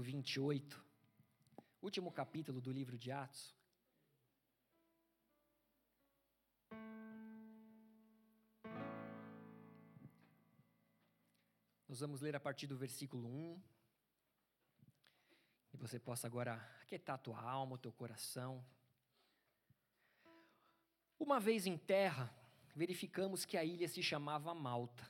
28, último capítulo do livro de Atos. Nós vamos ler a partir do versículo 1. E você possa agora aquietar a tua alma, o teu coração. Uma vez em terra, verificamos que a ilha se chamava Malta.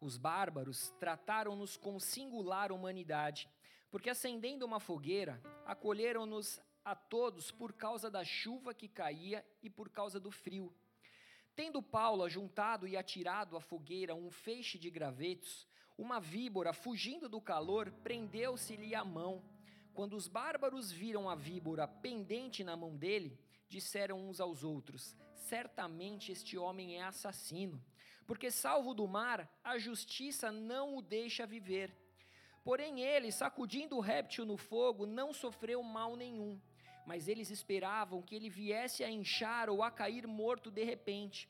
Os bárbaros trataram-nos com singular humanidade porque acendendo uma fogueira, acolheram-nos a todos por causa da chuva que caía e por causa do frio. Tendo Paulo ajuntado e atirado à fogueira um feixe de gravetos, uma víbora, fugindo do calor, prendeu-se-lhe a mão. Quando os bárbaros viram a víbora pendente na mão dele, disseram uns aos outros: Certamente este homem é assassino, porque, salvo do mar, a justiça não o deixa viver. Porém, ele, sacudindo o réptil no fogo, não sofreu mal nenhum. Mas eles esperavam que ele viesse a inchar ou a cair morto de repente.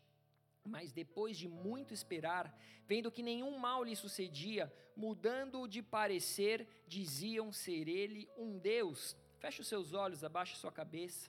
Mas depois de muito esperar, vendo que nenhum mal lhe sucedia, mudando de parecer, diziam ser ele um Deus. Feche os seus olhos, abaixe sua cabeça.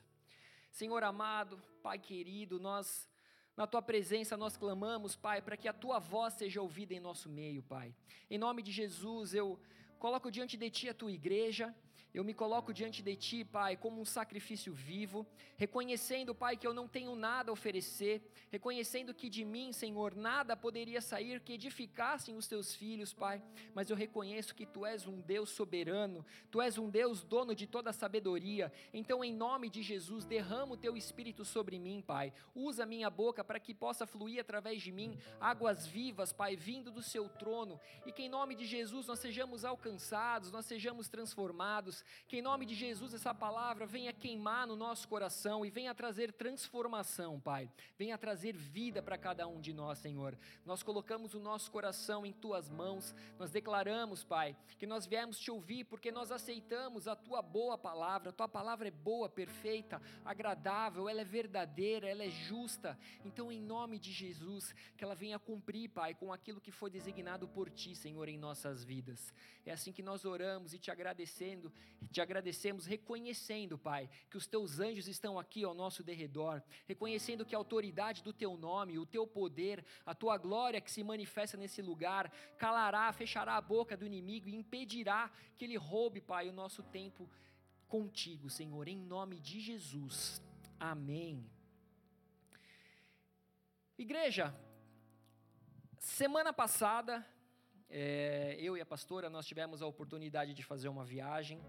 Senhor amado, Pai querido, nós na tua presença nós clamamos, Pai, para que a tua voz seja ouvida em nosso meio, Pai. Em nome de Jesus, eu coloco diante de ti a tua igreja eu me coloco diante de ti, Pai, como um sacrifício vivo, reconhecendo, Pai, que eu não tenho nada a oferecer, reconhecendo que de mim, Senhor, nada poderia sair que edificassem os teus filhos, Pai, mas eu reconheço que tu és um Deus soberano, tu és um Deus dono de toda a sabedoria. Então, em nome de Jesus, derrama o teu espírito sobre mim, Pai. Usa minha boca para que possa fluir através de mim águas vivas, Pai, vindo do seu trono, e que em nome de Jesus nós sejamos alcançados, nós sejamos transformados que em nome de Jesus essa palavra venha queimar no nosso coração e venha trazer transformação, Pai. Venha trazer vida para cada um de nós, Senhor. Nós colocamos o nosso coração em tuas mãos. Nós declaramos, Pai, que nós viemos te ouvir porque nós aceitamos a tua boa palavra. A tua palavra é boa, perfeita, agradável, ela é verdadeira, ela é justa. Então, em nome de Jesus, que ela venha cumprir, Pai, com aquilo que foi designado por ti, Senhor, em nossas vidas. É assim que nós oramos e te agradecendo te agradecemos reconhecendo, Pai, que os teus anjos estão aqui ao nosso derredor, reconhecendo que a autoridade do teu nome, o teu poder, a tua glória que se manifesta nesse lugar, calará, fechará a boca do inimigo e impedirá que ele roube, Pai, o nosso tempo contigo, Senhor, em nome de Jesus. Amém. Igreja, semana passada, é, eu e a pastora, nós tivemos a oportunidade de fazer uma viagem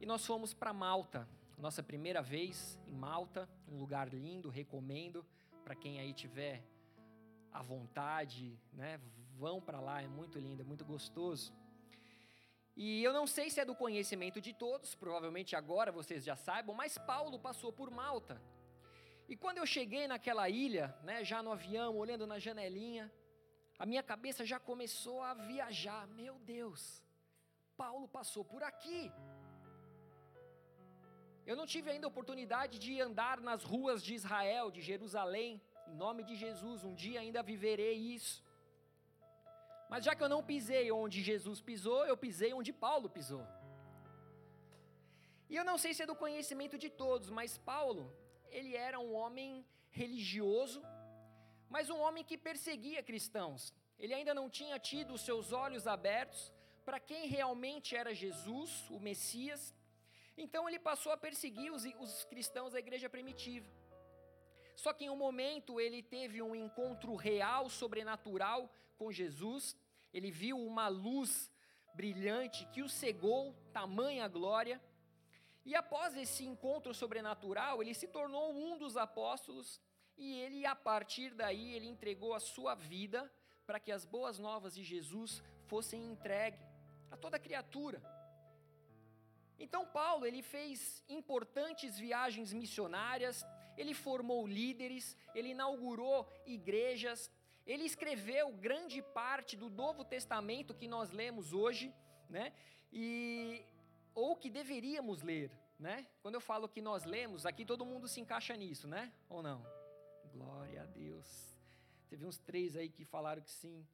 e nós fomos para Malta, nossa primeira vez em Malta, um lugar lindo, recomendo para quem aí tiver à vontade, né? Vão para lá, é muito lindo, é muito gostoso. E eu não sei se é do conhecimento de todos, provavelmente agora vocês já saibam, mas Paulo passou por Malta. E quando eu cheguei naquela ilha, né, já no avião, olhando na janelinha, a minha cabeça já começou a viajar. Meu Deus, Paulo passou por aqui. Eu não tive ainda oportunidade de andar nas ruas de Israel, de Jerusalém. Em nome de Jesus, um dia ainda viverei isso. Mas já que eu não pisei onde Jesus pisou, eu pisei onde Paulo pisou. E eu não sei se é do conhecimento de todos, mas Paulo, ele era um homem religioso, mas um homem que perseguia cristãos. Ele ainda não tinha tido os seus olhos abertos para quem realmente era Jesus, o Messias. Então ele passou a perseguir os, os cristãos da igreja primitiva. Só que em um momento ele teve um encontro real, sobrenatural com Jesus. Ele viu uma luz brilhante que o cegou, tamanha glória. E após esse encontro sobrenatural, ele se tornou um dos apóstolos e ele, a partir daí, ele entregou a sua vida para que as boas novas de Jesus fossem entregues a toda criatura. Então Paulo, ele fez importantes viagens missionárias, ele formou líderes, ele inaugurou igrejas, ele escreveu grande parte do Novo Testamento que nós lemos hoje, né? E ou que deveríamos ler, né? Quando eu falo que nós lemos, aqui todo mundo se encaixa nisso, né? Ou não? Glória a Deus. Teve uns três aí que falaram que sim.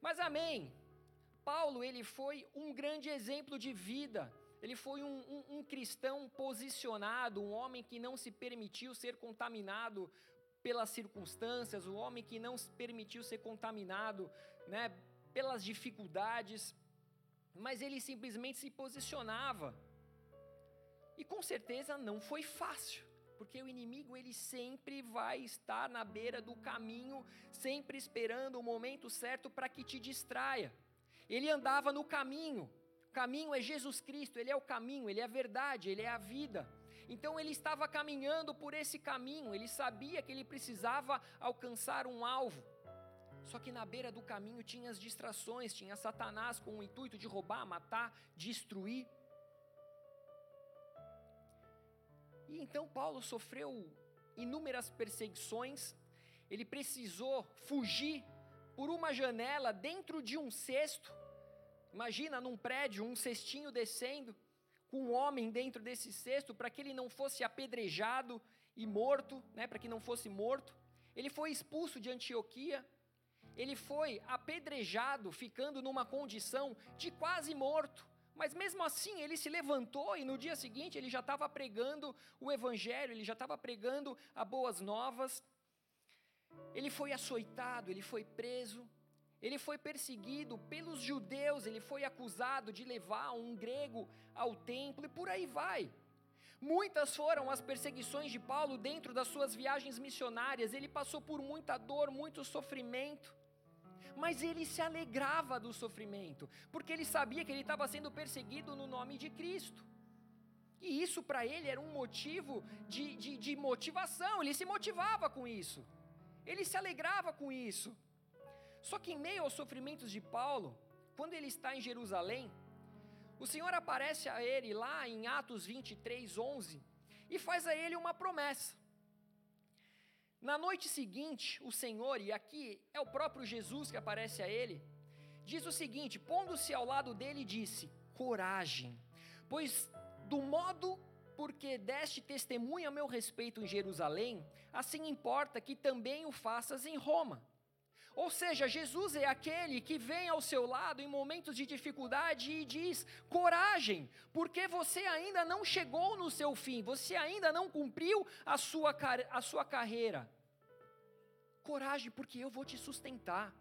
Mas amém. Paulo, ele foi um grande exemplo de vida. Ele foi um, um, um, cristão posicionado, um homem que não se permitiu ser contaminado pelas circunstâncias, um homem que não se permitiu ser contaminado né, pelas dificuldades, mas ele simplesmente se posicionava. E com certeza não foi fácil, porque o inimigo ele sempre vai estar na beira do caminho, sempre esperando o momento certo para que te distraia. Ele andava no caminho. Caminho é Jesus Cristo, ele é o caminho, ele é a verdade, ele é a vida. Então ele estava caminhando por esse caminho, ele sabia que ele precisava alcançar um alvo. Só que na beira do caminho tinha as distrações, tinha Satanás com o intuito de roubar, matar, destruir. E então Paulo sofreu inúmeras perseguições, ele precisou fugir por uma janela dentro de um cesto. Imagina num prédio, um cestinho descendo, com um homem dentro desse cesto, para que ele não fosse apedrejado e morto, né, para que não fosse morto. Ele foi expulso de Antioquia, ele foi apedrejado, ficando numa condição de quase morto. Mas mesmo assim, ele se levantou e no dia seguinte ele já estava pregando o evangelho, ele já estava pregando a boas novas. Ele foi açoitado, ele foi preso, ele foi perseguido pelos judeus, ele foi acusado de levar um grego ao templo e por aí vai. Muitas foram as perseguições de Paulo dentro das suas viagens missionárias, ele passou por muita dor, muito sofrimento mas ele se alegrava do sofrimento, porque ele sabia que ele estava sendo perseguido no nome de Cristo. E isso para ele era um motivo de, de, de motivação, ele se motivava com isso, ele se alegrava com isso. Só que em meio aos sofrimentos de Paulo, quando ele está em Jerusalém, o Senhor aparece a ele lá em Atos 23, 11 e faz a ele uma promessa. Na noite seguinte, o Senhor, e aqui é o próprio Jesus que aparece a ele, diz o seguinte: pondo-se ao lado dele, disse: Coragem, pois do modo porque deste testemunho a meu respeito em Jerusalém, assim importa que também o faças em Roma. Ou seja, Jesus é aquele que vem ao seu lado em momentos de dificuldade e diz: coragem, porque você ainda não chegou no seu fim, você ainda não cumpriu a sua, a sua carreira. Coragem, porque eu vou te sustentar.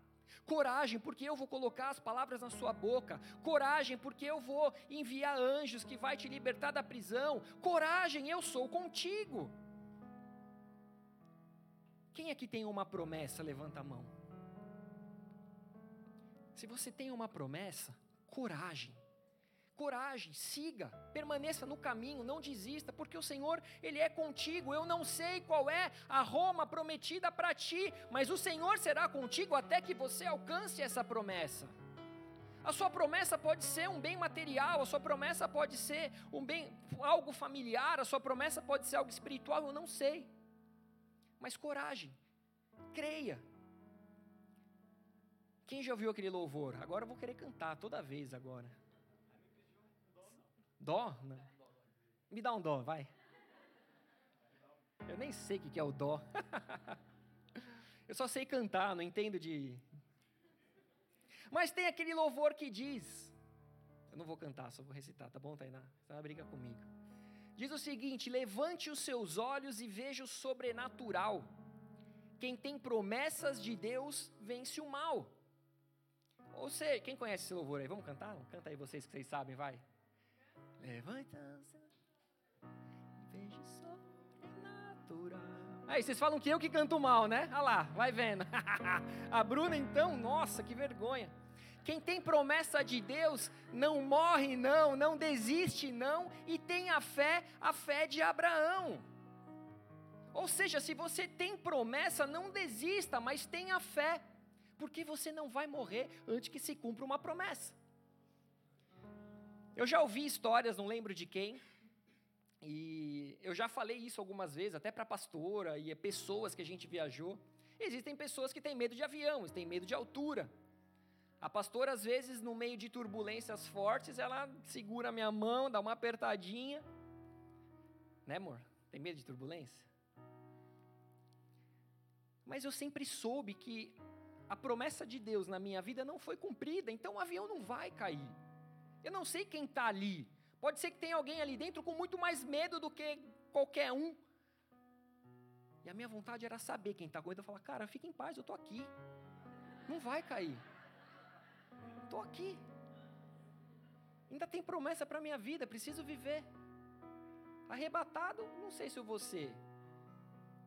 Coragem, porque eu vou colocar as palavras na sua boca. Coragem, porque eu vou enviar anjos que vai te libertar da prisão. Coragem, eu sou contigo. Quem aqui tem uma promessa? Levanta a mão. Se você tem uma promessa, coragem. Coragem, siga, permaneça no caminho, não desista, porque o Senhor, Ele é contigo. Eu não sei qual é a Roma prometida para ti, mas o Senhor será contigo até que você alcance essa promessa. A sua promessa pode ser um bem material, a sua promessa pode ser um bem algo familiar, a sua promessa pode ser algo espiritual, eu não sei. Mas coragem, creia, quem já ouviu aquele louvor? Agora eu vou querer cantar toda vez agora. Dó? Não. Me dá um dó, vai. Eu nem sei o que é o dó. eu só sei cantar, não entendo de. Mas tem aquele louvor que diz. Eu não vou cantar, só vou recitar, tá bom, Tainá? Você vai brigar comigo. Diz o seguinte: levante os seus olhos e veja o sobrenatural. Quem tem promessas de Deus vence o mal. Ou seja, quem conhece esse louvor aí? Vamos cantar? Canta aí vocês que vocês sabem, vai. Levanta veja sobrenatural. Aí, vocês falam que eu que canto mal, né? Olha lá, vai vendo. A Bruna, então, nossa, que vergonha. Quem tem promessa de Deus não morre, não, não desiste, não, e tem a fé, a fé de Abraão. Ou seja, se você tem promessa, não desista, mas tenha fé porque você não vai morrer antes que se cumpra uma promessa. Eu já ouvi histórias, não lembro de quem, e eu já falei isso algumas vezes, até para pastora e pessoas que a gente viajou. Existem pessoas que têm medo de avião, têm medo de altura. A pastora, às vezes, no meio de turbulências fortes, ela segura a minha mão, dá uma apertadinha. Né, amor? Tem medo de turbulência? Mas eu sempre soube que a promessa de Deus na minha vida não foi cumprida, então o avião não vai cair. Eu não sei quem está ali. Pode ser que tenha alguém ali dentro com muito mais medo do que qualquer um. E a minha vontade era saber quem está com medo. Eu falar, cara, fica em paz, eu estou aqui. Não vai cair. Estou aqui. Ainda tem promessa para a minha vida, preciso viver. Arrebatado, não sei se eu vou ser.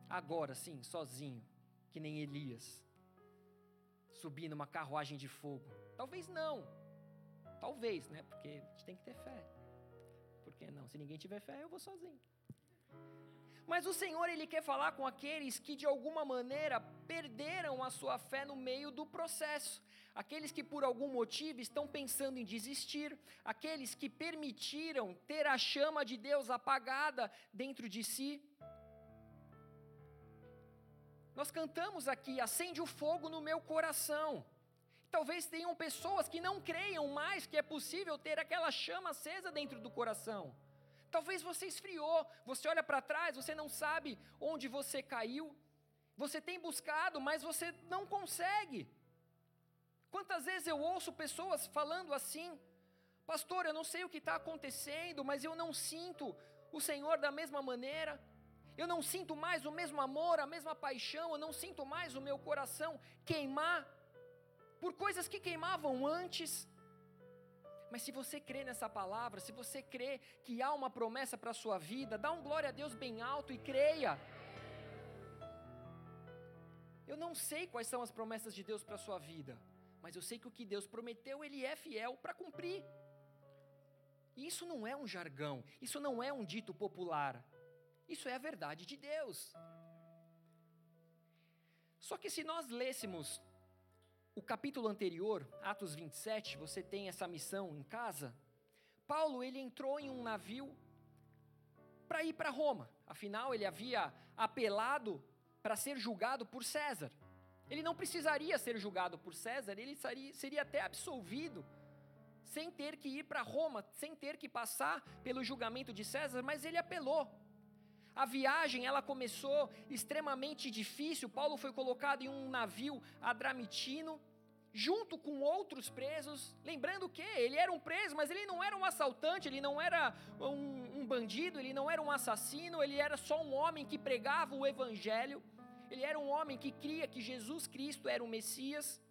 Agora sim, sozinho, que nem Elias. Subir numa carruagem de fogo. Talvez não. Talvez, né? Porque a gente tem que ter fé. Por que não? Se ninguém tiver fé, eu vou sozinho. Mas o Senhor, Ele quer falar com aqueles que de alguma maneira perderam a sua fé no meio do processo. Aqueles que por algum motivo estão pensando em desistir. Aqueles que permitiram ter a chama de Deus apagada dentro de si. Nós cantamos aqui: acende o fogo no meu coração. Talvez tenham pessoas que não creiam mais que é possível ter aquela chama acesa dentro do coração. Talvez você esfriou, você olha para trás, você não sabe onde você caiu. Você tem buscado, mas você não consegue. Quantas vezes eu ouço pessoas falando assim: Pastor, eu não sei o que está acontecendo, mas eu não sinto o Senhor da mesma maneira. Eu não sinto mais o mesmo amor, a mesma paixão, eu não sinto mais o meu coração queimar por coisas que queimavam antes. Mas se você crê nessa palavra, se você crê que há uma promessa para a sua vida, dá um glória a Deus bem alto e creia. Eu não sei quais são as promessas de Deus para a sua vida, mas eu sei que o que Deus prometeu, Ele é fiel para cumprir. E isso não é um jargão, isso não é um dito popular, isso é a verdade de Deus. Só que se nós lêssemos o capítulo anterior, Atos 27, você tem essa missão em casa. Paulo, ele entrou em um navio para ir para Roma. Afinal, ele havia apelado para ser julgado por César. Ele não precisaria ser julgado por César, ele seria, seria até absolvido, sem ter que ir para Roma, sem ter que passar pelo julgamento de César, mas ele apelou. A viagem ela começou extremamente difícil. Paulo foi colocado em um navio adramitino, junto com outros presos. Lembrando que ele era um preso, mas ele não era um assaltante, ele não era um, um bandido, ele não era um assassino, ele era só um homem que pregava o evangelho. Ele era um homem que cria que Jesus Cristo era o Messias.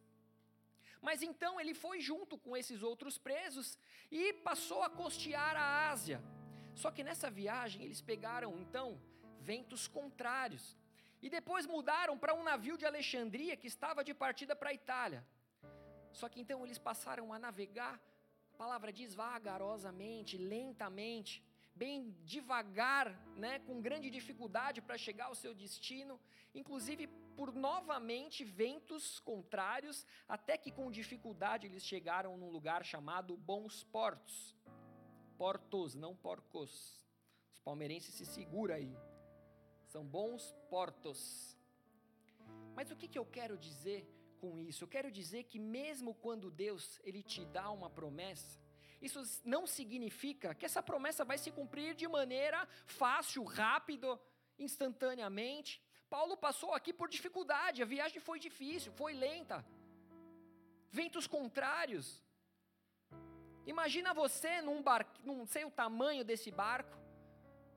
Mas então ele foi junto com esses outros presos e passou a costear a Ásia. Só que nessa viagem eles pegaram então ventos contrários. E depois mudaram para um navio de Alexandria que estava de partida para a Itália. Só que então eles passaram a navegar, a palavra diz vagarosamente, lentamente, bem devagar, né, com grande dificuldade para chegar ao seu destino, inclusive por novamente ventos contrários, até que com dificuldade eles chegaram num lugar chamado Bons Portos. Portos, não porcos. Os palmeirenses se seguram aí. São bons portos. Mas o que, que eu quero dizer com isso? Eu quero dizer que mesmo quando Deus ele te dá uma promessa, isso não significa que essa promessa vai se cumprir de maneira fácil, rápido, instantaneamente. Paulo passou aqui por dificuldade, a viagem foi difícil, foi lenta. Ventos contrários. Imagina você num barco, não sei o tamanho desse barco,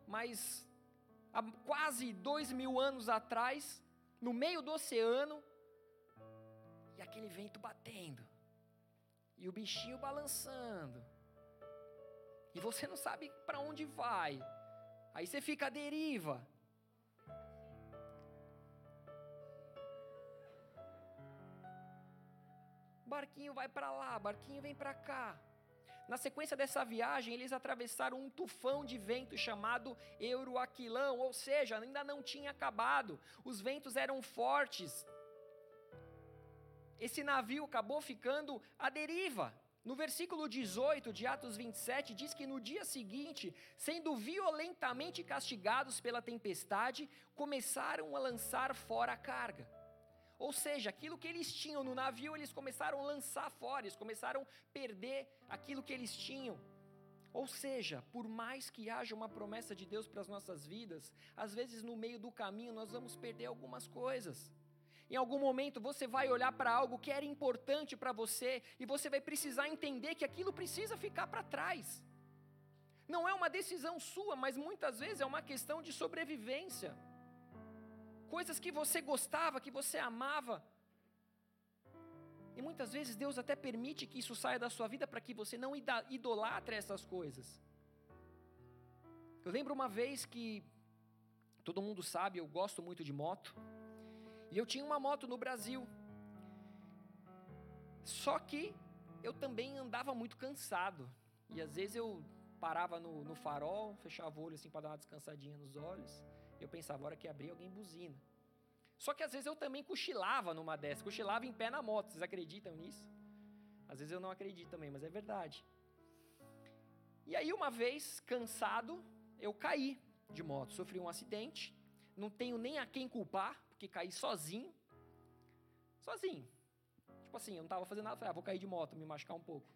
mas há quase dois mil anos atrás, no meio do oceano, e aquele vento batendo, e o bichinho balançando, e você não sabe para onde vai, aí você fica à deriva. Barquinho vai para lá, barquinho vem para cá. Na sequência dessa viagem, eles atravessaram um tufão de vento chamado Euroaquilão, ou seja, ainda não tinha acabado. Os ventos eram fortes, esse navio acabou ficando à deriva. No versículo 18 de Atos 27, diz que no dia seguinte, sendo violentamente castigados pela tempestade, começaram a lançar fora a carga. Ou seja, aquilo que eles tinham no navio, eles começaram a lançar fora, eles começaram a perder aquilo que eles tinham. Ou seja, por mais que haja uma promessa de Deus para as nossas vidas, às vezes no meio do caminho nós vamos perder algumas coisas. Em algum momento você vai olhar para algo que era importante para você e você vai precisar entender que aquilo precisa ficar para trás. Não é uma decisão sua, mas muitas vezes é uma questão de sobrevivência. Coisas que você gostava, que você amava. E muitas vezes Deus até permite que isso saia da sua vida para que você não idolatre essas coisas. Eu lembro uma vez que todo mundo sabe, eu gosto muito de moto. E eu tinha uma moto no Brasil. Só que eu também andava muito cansado. E às vezes eu parava no, no farol, fechava o olho assim para dar uma descansadinha nos olhos. Eu pensava, hora que abrir, alguém buzina. Só que às vezes eu também cochilava numa dessas, cochilava em pé na moto. Vocês acreditam nisso? Às vezes eu não acredito também, mas é verdade. E aí, uma vez, cansado, eu caí de moto, sofri um acidente. Não tenho nem a quem culpar, porque caí sozinho. Sozinho. Tipo assim, eu não estava fazendo nada, falei, ah, vou cair de moto, me machucar um pouco.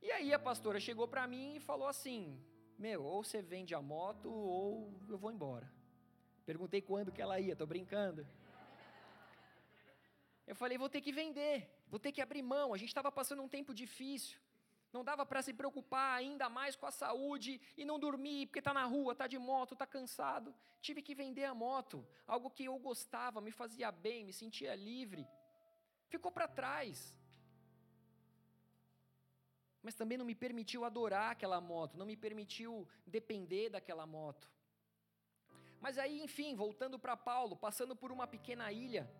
E aí a pastora chegou para mim e falou assim: Meu, ou você vende a moto ou eu vou embora. Perguntei quando que ela ia, tô brincando. Eu falei: Vou ter que vender, vou ter que abrir mão. A gente estava passando um tempo difícil. Não dava para se preocupar ainda mais com a saúde e não dormir, porque está na rua, está de moto, está cansado. Tive que vender a moto, algo que eu gostava, me fazia bem, me sentia livre. Ficou para trás. Mas também não me permitiu adorar aquela moto, não me permitiu depender daquela moto. Mas aí, enfim, voltando para Paulo, passando por uma pequena ilha,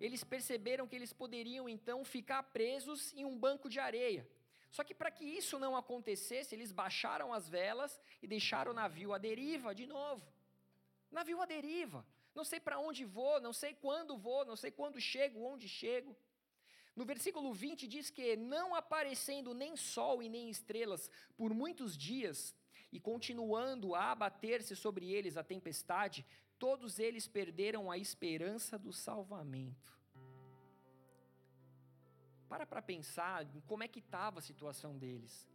eles perceberam que eles poderiam então ficar presos em um banco de areia. Só que para que isso não acontecesse, eles baixaram as velas e deixaram o navio à deriva de novo. Navio à deriva. Não sei para onde vou, não sei quando vou, não sei quando chego, onde chego. No versículo 20 diz que, não aparecendo nem sol e nem estrelas por muitos dias, e continuando a abater-se sobre eles a tempestade, todos eles perderam a esperança do salvamento. Para para pensar em como é que estava a situação deles.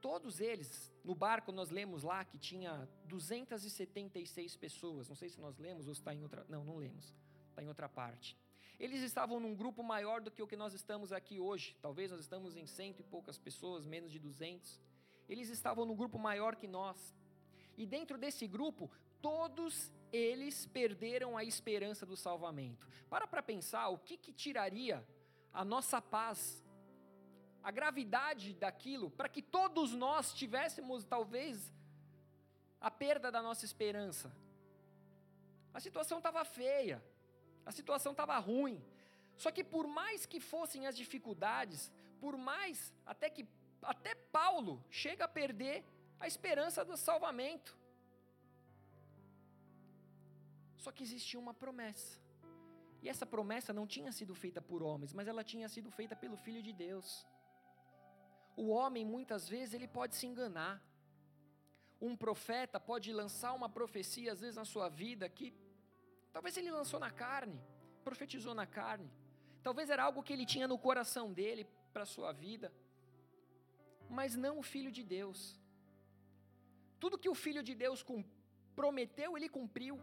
Todos eles, no barco nós lemos lá que tinha 276 pessoas. Não sei se nós lemos ou está em outra. Não, não lemos. Está em outra parte. Eles estavam num grupo maior do que o que nós estamos aqui hoje. Talvez nós estamos em cento e poucas pessoas, menos de 200. Eles estavam num grupo maior que nós. E dentro desse grupo, todos eles perderam a esperança do salvamento. Para para pensar o que, que tiraria a nossa paz, a gravidade daquilo, para que todos nós tivéssemos talvez a perda da nossa esperança. A situação estava feia, a situação estava ruim. Só que por mais que fossem as dificuldades, por mais até que até Paulo chega a perder a esperança do salvamento. Só que existia uma promessa. E essa promessa não tinha sido feita por homens, mas ela tinha sido feita pelo Filho de Deus. O homem, muitas vezes, ele pode se enganar. Um profeta pode lançar uma profecia, às vezes, na sua vida, que talvez ele lançou na carne, profetizou na carne. Talvez era algo que ele tinha no coração dele para a sua vida, mas não o Filho de Deus. Tudo que o Filho de Deus prometeu, ele cumpriu.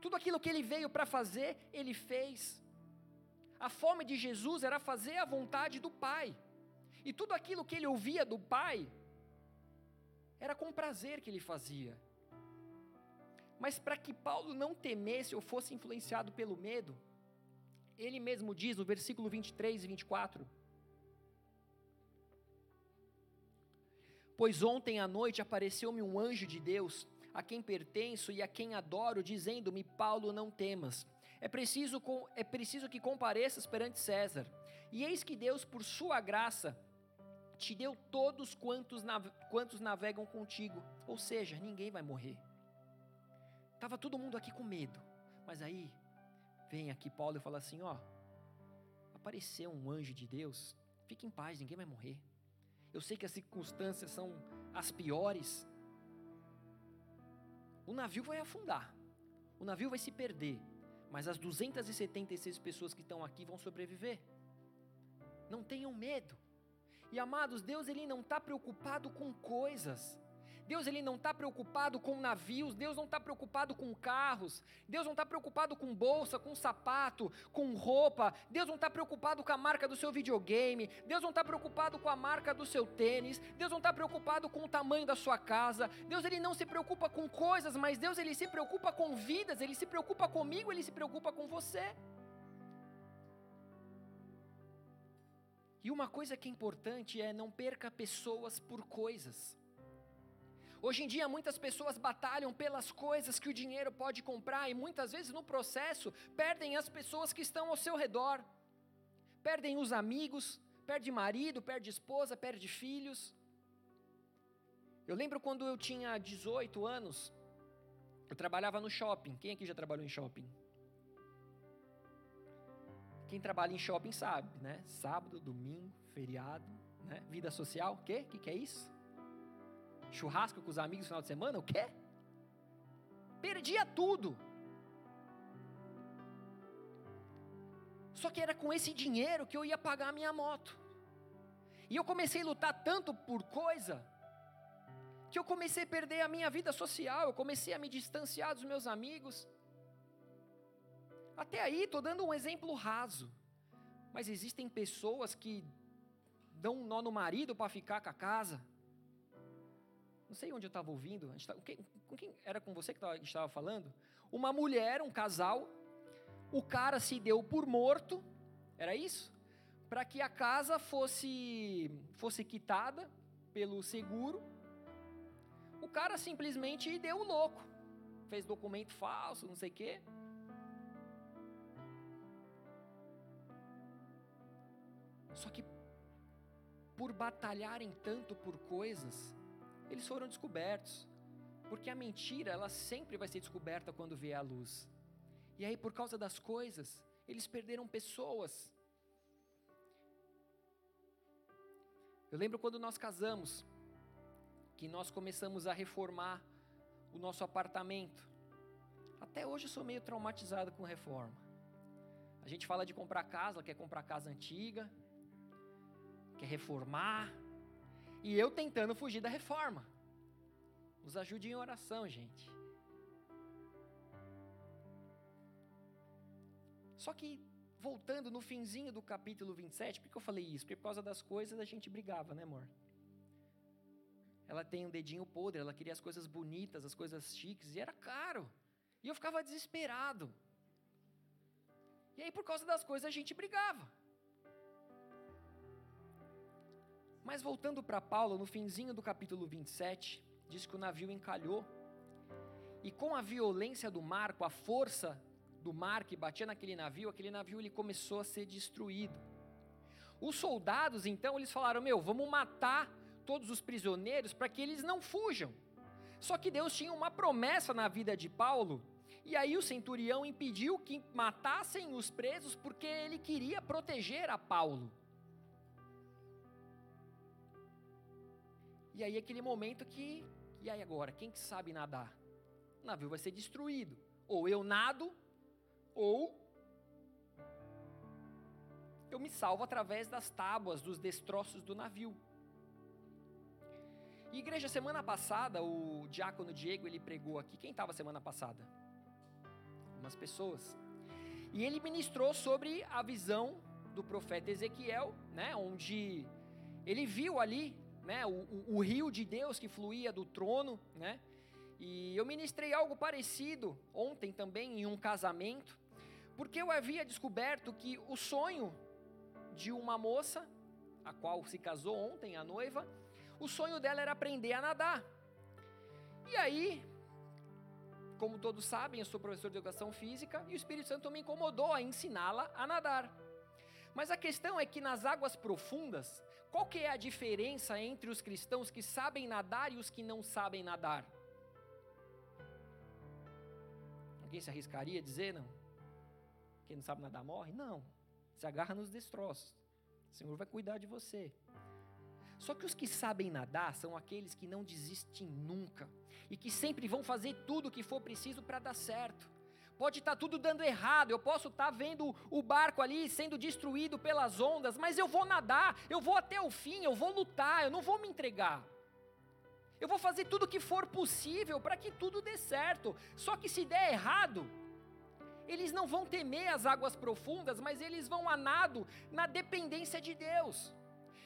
Tudo aquilo que ele veio para fazer, ele fez. A fome de Jesus era fazer a vontade do Pai. E tudo aquilo que ele ouvia do Pai, era com prazer que ele fazia. Mas para que Paulo não temesse ou fosse influenciado pelo medo, ele mesmo diz no versículo 23 e 24: Pois ontem à noite apareceu-me um anjo de Deus a quem pertenço e a quem adoro, dizendo-me: Paulo, não temas. É preciso, é preciso que compareças perante César. E eis que Deus, por sua graça, te deu todos quantos, quantos navegam contigo. Ou seja, ninguém vai morrer. Estava todo mundo aqui com medo. Mas aí, vem aqui Paulo e fala assim: ó, apareceu um anjo de Deus, fique em paz, ninguém vai morrer. Eu sei que as circunstâncias são as piores, o navio vai afundar, o navio vai se perder, mas as 276 pessoas que estão aqui vão sobreviver. Não tenham medo. E amados, Deus ele não está preocupado com coisas. Deus ele não está preocupado com navios, Deus não está preocupado com carros, Deus não está preocupado com bolsa, com sapato, com roupa, Deus não está preocupado com a marca do seu videogame, Deus não está preocupado com a marca do seu tênis, Deus não está preocupado com o tamanho da sua casa, Deus ele não se preocupa com coisas, mas Deus ele se preocupa com vidas, ele se preocupa comigo, ele se preocupa com você. E uma coisa que é importante é não perca pessoas por coisas. Hoje em dia, muitas pessoas batalham pelas coisas que o dinheiro pode comprar e muitas vezes no processo perdem as pessoas que estão ao seu redor. Perdem os amigos, perde marido, perde esposa, perde filhos. Eu lembro quando eu tinha 18 anos, eu trabalhava no shopping. Quem aqui já trabalhou em shopping? Quem trabalha em shopping sabe, né? Sábado, domingo, feriado, né? Vida social, o quê? O que, que é isso? Churrasco com os amigos no final de semana? O quê? Perdia tudo. Só que era com esse dinheiro que eu ia pagar a minha moto. E eu comecei a lutar tanto por coisa que eu comecei a perder a minha vida social, eu comecei a me distanciar dos meus amigos. Até aí, estou dando um exemplo raso. Mas existem pessoas que dão um nó no marido para ficar com a casa. Não sei onde eu estava ouvindo. Tá, quem, com quem era com você que estava falando? Uma mulher, um casal, o cara se deu por morto, era isso? Para que a casa fosse fosse quitada pelo seguro. O cara simplesmente deu o louco. Fez documento falso, não sei o quê. Só que por batalharem tanto por coisas, eles foram descobertos. Porque a mentira, ela sempre vai ser descoberta quando vier a luz. E aí, por causa das coisas, eles perderam pessoas. Eu lembro quando nós casamos, que nós começamos a reformar o nosso apartamento. Até hoje eu sou meio traumatizado com reforma. A gente fala de comprar casa, quer comprar casa antiga, quer reformar, e eu tentando fugir da reforma. Nos ajude em oração, gente. Só que, voltando no finzinho do capítulo 27, por que eu falei isso? Porque por causa das coisas a gente brigava, né, amor? Ela tem um dedinho podre, ela queria as coisas bonitas, as coisas chiques, e era caro. E eu ficava desesperado. E aí, por causa das coisas, a gente brigava. Mas voltando para Paulo, no finzinho do capítulo 27, diz que o navio encalhou. E com a violência do mar, com a força do mar que batia naquele navio, aquele navio ele começou a ser destruído. Os soldados, então, eles falaram: Meu, vamos matar todos os prisioneiros para que eles não fujam. Só que Deus tinha uma promessa na vida de Paulo, e aí o centurião impediu que matassem os presos porque ele queria proteger a Paulo. E aí aquele momento que, e aí agora, quem que sabe nadar? O navio vai ser destruído. Ou eu nado, ou eu me salvo através das tábuas, dos destroços do navio. E igreja, semana passada, o diácono Diego, ele pregou aqui. Quem estava semana passada? Umas pessoas. E ele ministrou sobre a visão do profeta Ezequiel, né, onde ele viu ali né, o, o, o rio de Deus que fluía do trono, né? E eu ministrei algo parecido ontem também em um casamento, porque eu havia descoberto que o sonho de uma moça, a qual se casou ontem, a noiva, o sonho dela era aprender a nadar. E aí, como todos sabem, eu sou professor de educação física e o Espírito Santo me incomodou a ensiná-la a nadar. Mas a questão é que nas águas profundas, qual que é a diferença entre os cristãos que sabem nadar e os que não sabem nadar? Alguém se arriscaria a dizer, não? Quem não sabe nadar morre? Não. Se agarra nos destroços. O Senhor vai cuidar de você. Só que os que sabem nadar são aqueles que não desistem nunca e que sempre vão fazer tudo o que for preciso para dar certo. Pode estar tá tudo dando errado, eu posso estar tá vendo o barco ali sendo destruído pelas ondas, mas eu vou nadar, eu vou até o fim, eu vou lutar, eu não vou me entregar. Eu vou fazer tudo o que for possível para que tudo dê certo. Só que se der errado, eles não vão temer as águas profundas, mas eles vão a nado na dependência de Deus.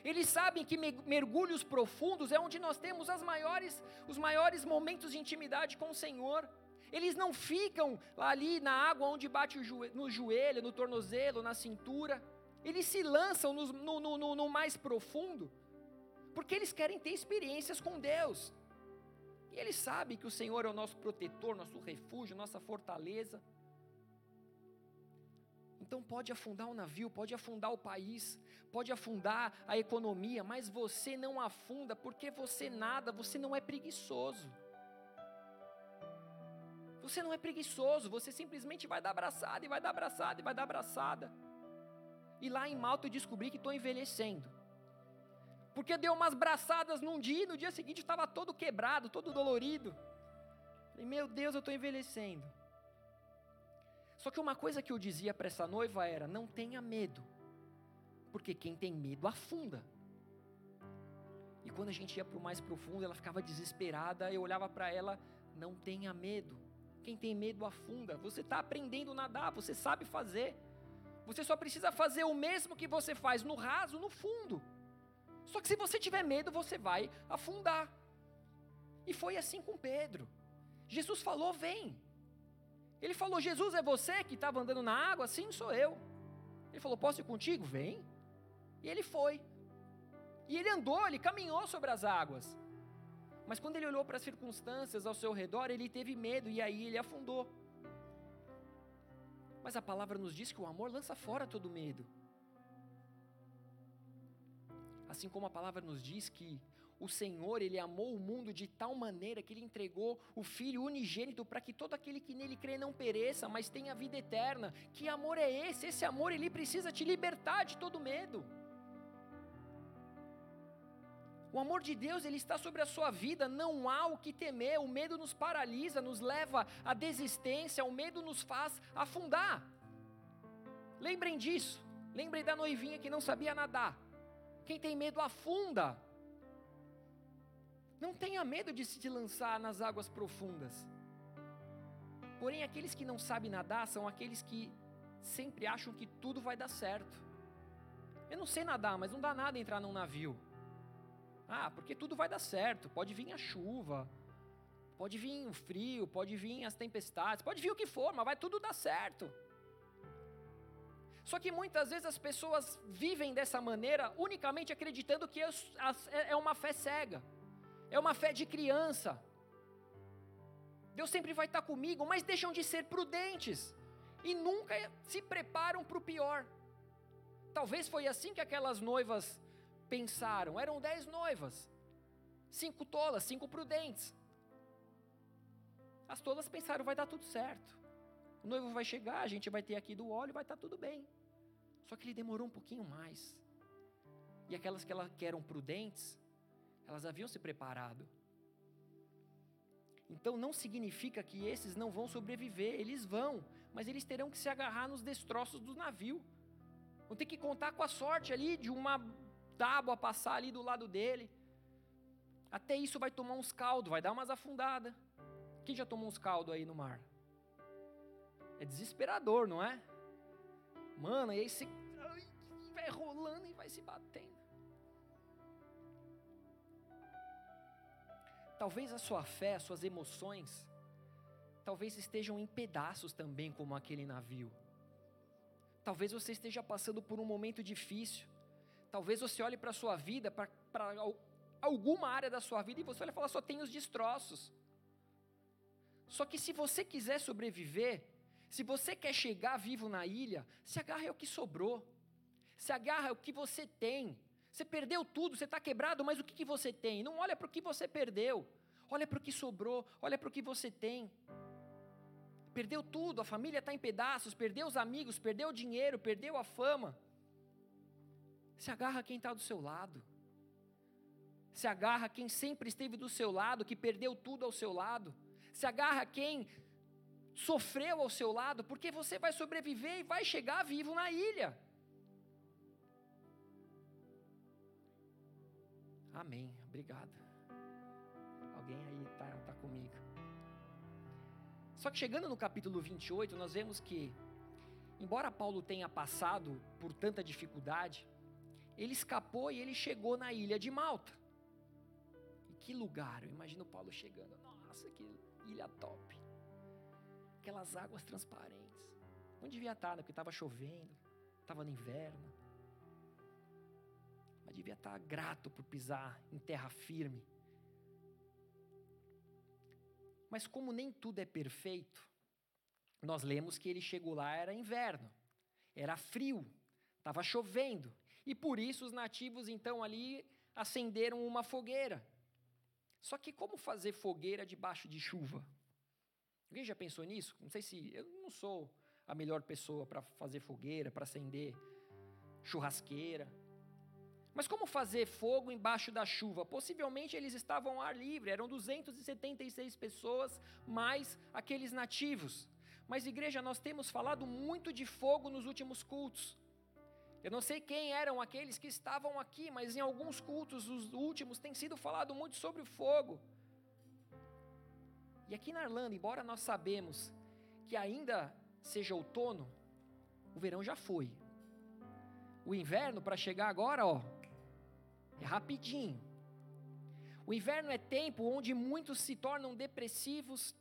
Eles sabem que mergulhos profundos é onde nós temos maiores, os maiores momentos de intimidade com o Senhor. Eles não ficam ali na água onde bate no joelho, no tornozelo, na cintura. Eles se lançam no, no, no, no mais profundo, porque eles querem ter experiências com Deus. E eles sabem que o Senhor é o nosso protetor, nosso refúgio, nossa fortaleza. Então pode afundar o navio, pode afundar o país, pode afundar a economia, mas você não afunda porque você nada, você não é preguiçoso. Você não é preguiçoso, você simplesmente vai dar abraçada e vai dar abraçada e vai dar abraçada. E lá em Malta eu descobri que estou envelhecendo. Porque deu umas braçadas num dia e no dia seguinte estava todo quebrado, todo dolorido. Falei, meu Deus, eu estou envelhecendo. Só que uma coisa que eu dizia para essa noiva era: não tenha medo, porque quem tem medo afunda. E quando a gente ia para o mais profundo, ela ficava desesperada. Eu olhava para ela: não tenha medo. Quem tem medo afunda. Você está aprendendo a nadar, você sabe fazer. Você só precisa fazer o mesmo que você faz no raso, no fundo. Só que se você tiver medo, você vai afundar. E foi assim com Pedro. Jesus falou: vem. Ele falou: Jesus, é você que estava andando na água? Sim, sou eu. Ele falou: posso ir contigo? Vem. E ele foi. E ele andou, ele caminhou sobre as águas. Mas quando ele olhou para as circunstâncias ao seu redor, ele teve medo e aí ele afundou. Mas a palavra nos diz que o amor lança fora todo medo. Assim como a palavra nos diz que o Senhor, ele amou o mundo de tal maneira que ele entregou o filho unigênito para que todo aquele que nele crê não pereça, mas tenha vida eterna. Que amor é esse? Esse amor ele precisa te libertar de todo medo. O amor de Deus, ele está sobre a sua vida, não há o que temer. O medo nos paralisa, nos leva à desistência, o medo nos faz afundar. Lembrem disso. Lembrem da noivinha que não sabia nadar. Quem tem medo afunda. Não tenha medo de se lançar nas águas profundas. Porém, aqueles que não sabem nadar são aqueles que sempre acham que tudo vai dar certo. Eu não sei nadar, mas não dá nada entrar num navio. Ah, porque tudo vai dar certo. Pode vir a chuva, pode vir o frio, pode vir as tempestades, pode vir o que for, mas vai tudo dar certo. Só que muitas vezes as pessoas vivem dessa maneira unicamente acreditando que é, é uma fé cega, é uma fé de criança. Deus sempre vai estar comigo, mas deixam de ser prudentes e nunca se preparam para o pior. Talvez foi assim que aquelas noivas pensaram? Eram dez noivas, cinco tolas, cinco prudentes. As tolas pensaram: vai dar tudo certo. O noivo vai chegar, a gente vai ter aqui do óleo, vai estar tudo bem. Só que ele demorou um pouquinho mais. E aquelas que, ela, que eram prudentes, elas haviam se preparado. Então não significa que esses não vão sobreviver, eles vão, mas eles terão que se agarrar nos destroços do navio. Vão ter que contar com a sorte ali de uma tábua passar ali do lado dele. Até isso vai tomar uns caldos, vai dar umas afundadas. Quem já tomou uns caldos aí no mar? É desesperador, não é? Mano, e aí você vai rolando e vai se batendo. Talvez a sua fé, as suas emoções, talvez estejam em pedaços também, como aquele navio. Talvez você esteja passando por um momento difícil. Talvez você olhe para a sua vida, para alguma área da sua vida, e você olha e fala, só tem os destroços. Só que se você quiser sobreviver, se você quer chegar vivo na ilha, se agarra ao que sobrou. Se agarra ao que você tem. Você perdeu tudo, você está quebrado, mas o que, que você tem? Não olha para o que você perdeu. Olha para o que sobrou, olha para o que você tem. Perdeu tudo, a família está em pedaços, perdeu os amigos, perdeu o dinheiro, perdeu a fama. Se agarra quem está do seu lado. Se agarra quem sempre esteve do seu lado, que perdeu tudo ao seu lado. Se agarra quem sofreu ao seu lado, porque você vai sobreviver e vai chegar vivo na ilha. Amém. Obrigado. Alguém aí está tá comigo. Só que chegando no capítulo 28, nós vemos que, embora Paulo tenha passado por tanta dificuldade, ele escapou e ele chegou na ilha de Malta. E que lugar, eu imagino Paulo chegando, nossa, que ilha top. Aquelas águas transparentes. Não devia estar, né? Porque estava chovendo, estava no inverno. Mas devia estar grato por pisar em terra firme. Mas como nem tudo é perfeito, nós lemos que ele chegou lá era inverno, era frio, estava chovendo, e por isso os nativos então ali acenderam uma fogueira. Só que como fazer fogueira debaixo de chuva? Alguém já pensou nisso? Não sei se eu não sou a melhor pessoa para fazer fogueira, para acender churrasqueira. Mas como fazer fogo embaixo da chuva? Possivelmente eles estavam ao ar livre, eram 276 pessoas, mais aqueles nativos. Mas, igreja, nós temos falado muito de fogo nos últimos cultos. Eu não sei quem eram aqueles que estavam aqui, mas em alguns cultos, os últimos, tem sido falado muito sobre o fogo. E aqui na Irlanda, embora nós sabemos que ainda seja outono, o verão já foi. O inverno, para chegar agora, ó, é rapidinho. O inverno é tempo onde muitos se tornam depressivos.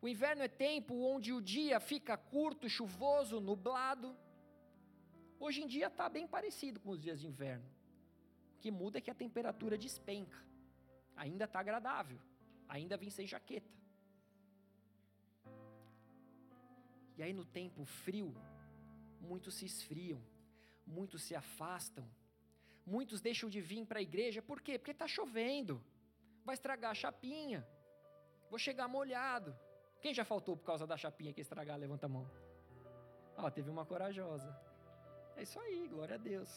O inverno é tempo onde o dia fica curto, chuvoso, nublado. Hoje em dia está bem parecido com os dias de inverno. O que muda é que a temperatura despenca. Ainda está agradável. Ainda vem sem jaqueta. E aí no tempo frio, muitos se esfriam, muitos se afastam Muitos deixam de vir para a igreja, por quê? Porque está chovendo, vai estragar a chapinha, vou chegar molhado. Quem já faltou por causa da chapinha que estragar? Levanta a mão. Ó, teve uma corajosa. É isso aí, glória a Deus.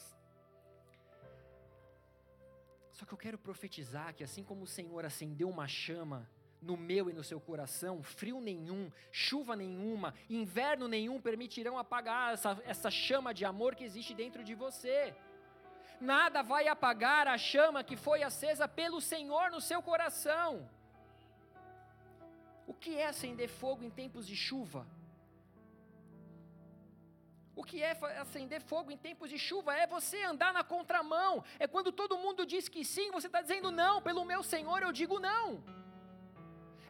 Só que eu quero profetizar que assim como o Senhor acendeu uma chama no meu e no seu coração, frio nenhum, chuva nenhuma, inverno nenhum permitirão apagar essa, essa chama de amor que existe dentro de você nada vai apagar a chama que foi acesa pelo Senhor no seu coração. O que é acender fogo em tempos de chuva? O que é acender fogo em tempos de chuva? É você andar na contramão. É quando todo mundo diz que sim, você está dizendo não. Pelo meu Senhor eu digo não.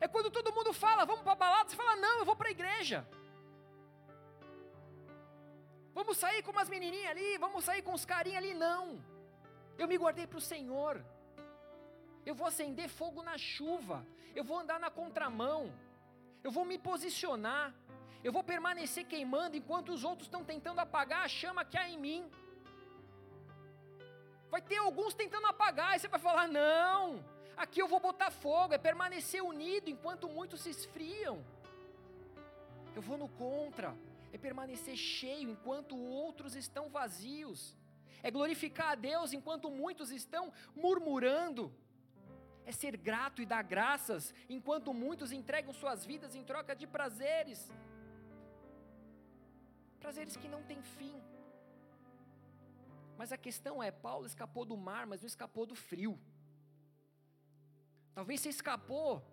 É quando todo mundo fala, vamos para a balada, você fala, não, eu vou para a igreja. Vamos sair com umas menininhas ali, vamos sair com os carinhos ali. Não. Eu me guardei para o Senhor. Eu vou acender fogo na chuva. Eu vou andar na contramão. Eu vou me posicionar. Eu vou permanecer queimando enquanto os outros estão tentando apagar a chama que há em mim. Vai ter alguns tentando apagar, e você vai falar: não, aqui eu vou botar fogo, é permanecer unido enquanto muitos se esfriam. Eu vou no contra, é permanecer cheio enquanto outros estão vazios, é glorificar a Deus enquanto muitos estão murmurando, é ser grato e dar graças enquanto muitos entregam suas vidas em troca de prazeres prazeres que não têm fim. Mas a questão é: Paulo escapou do mar, mas não escapou do frio. Talvez você escapou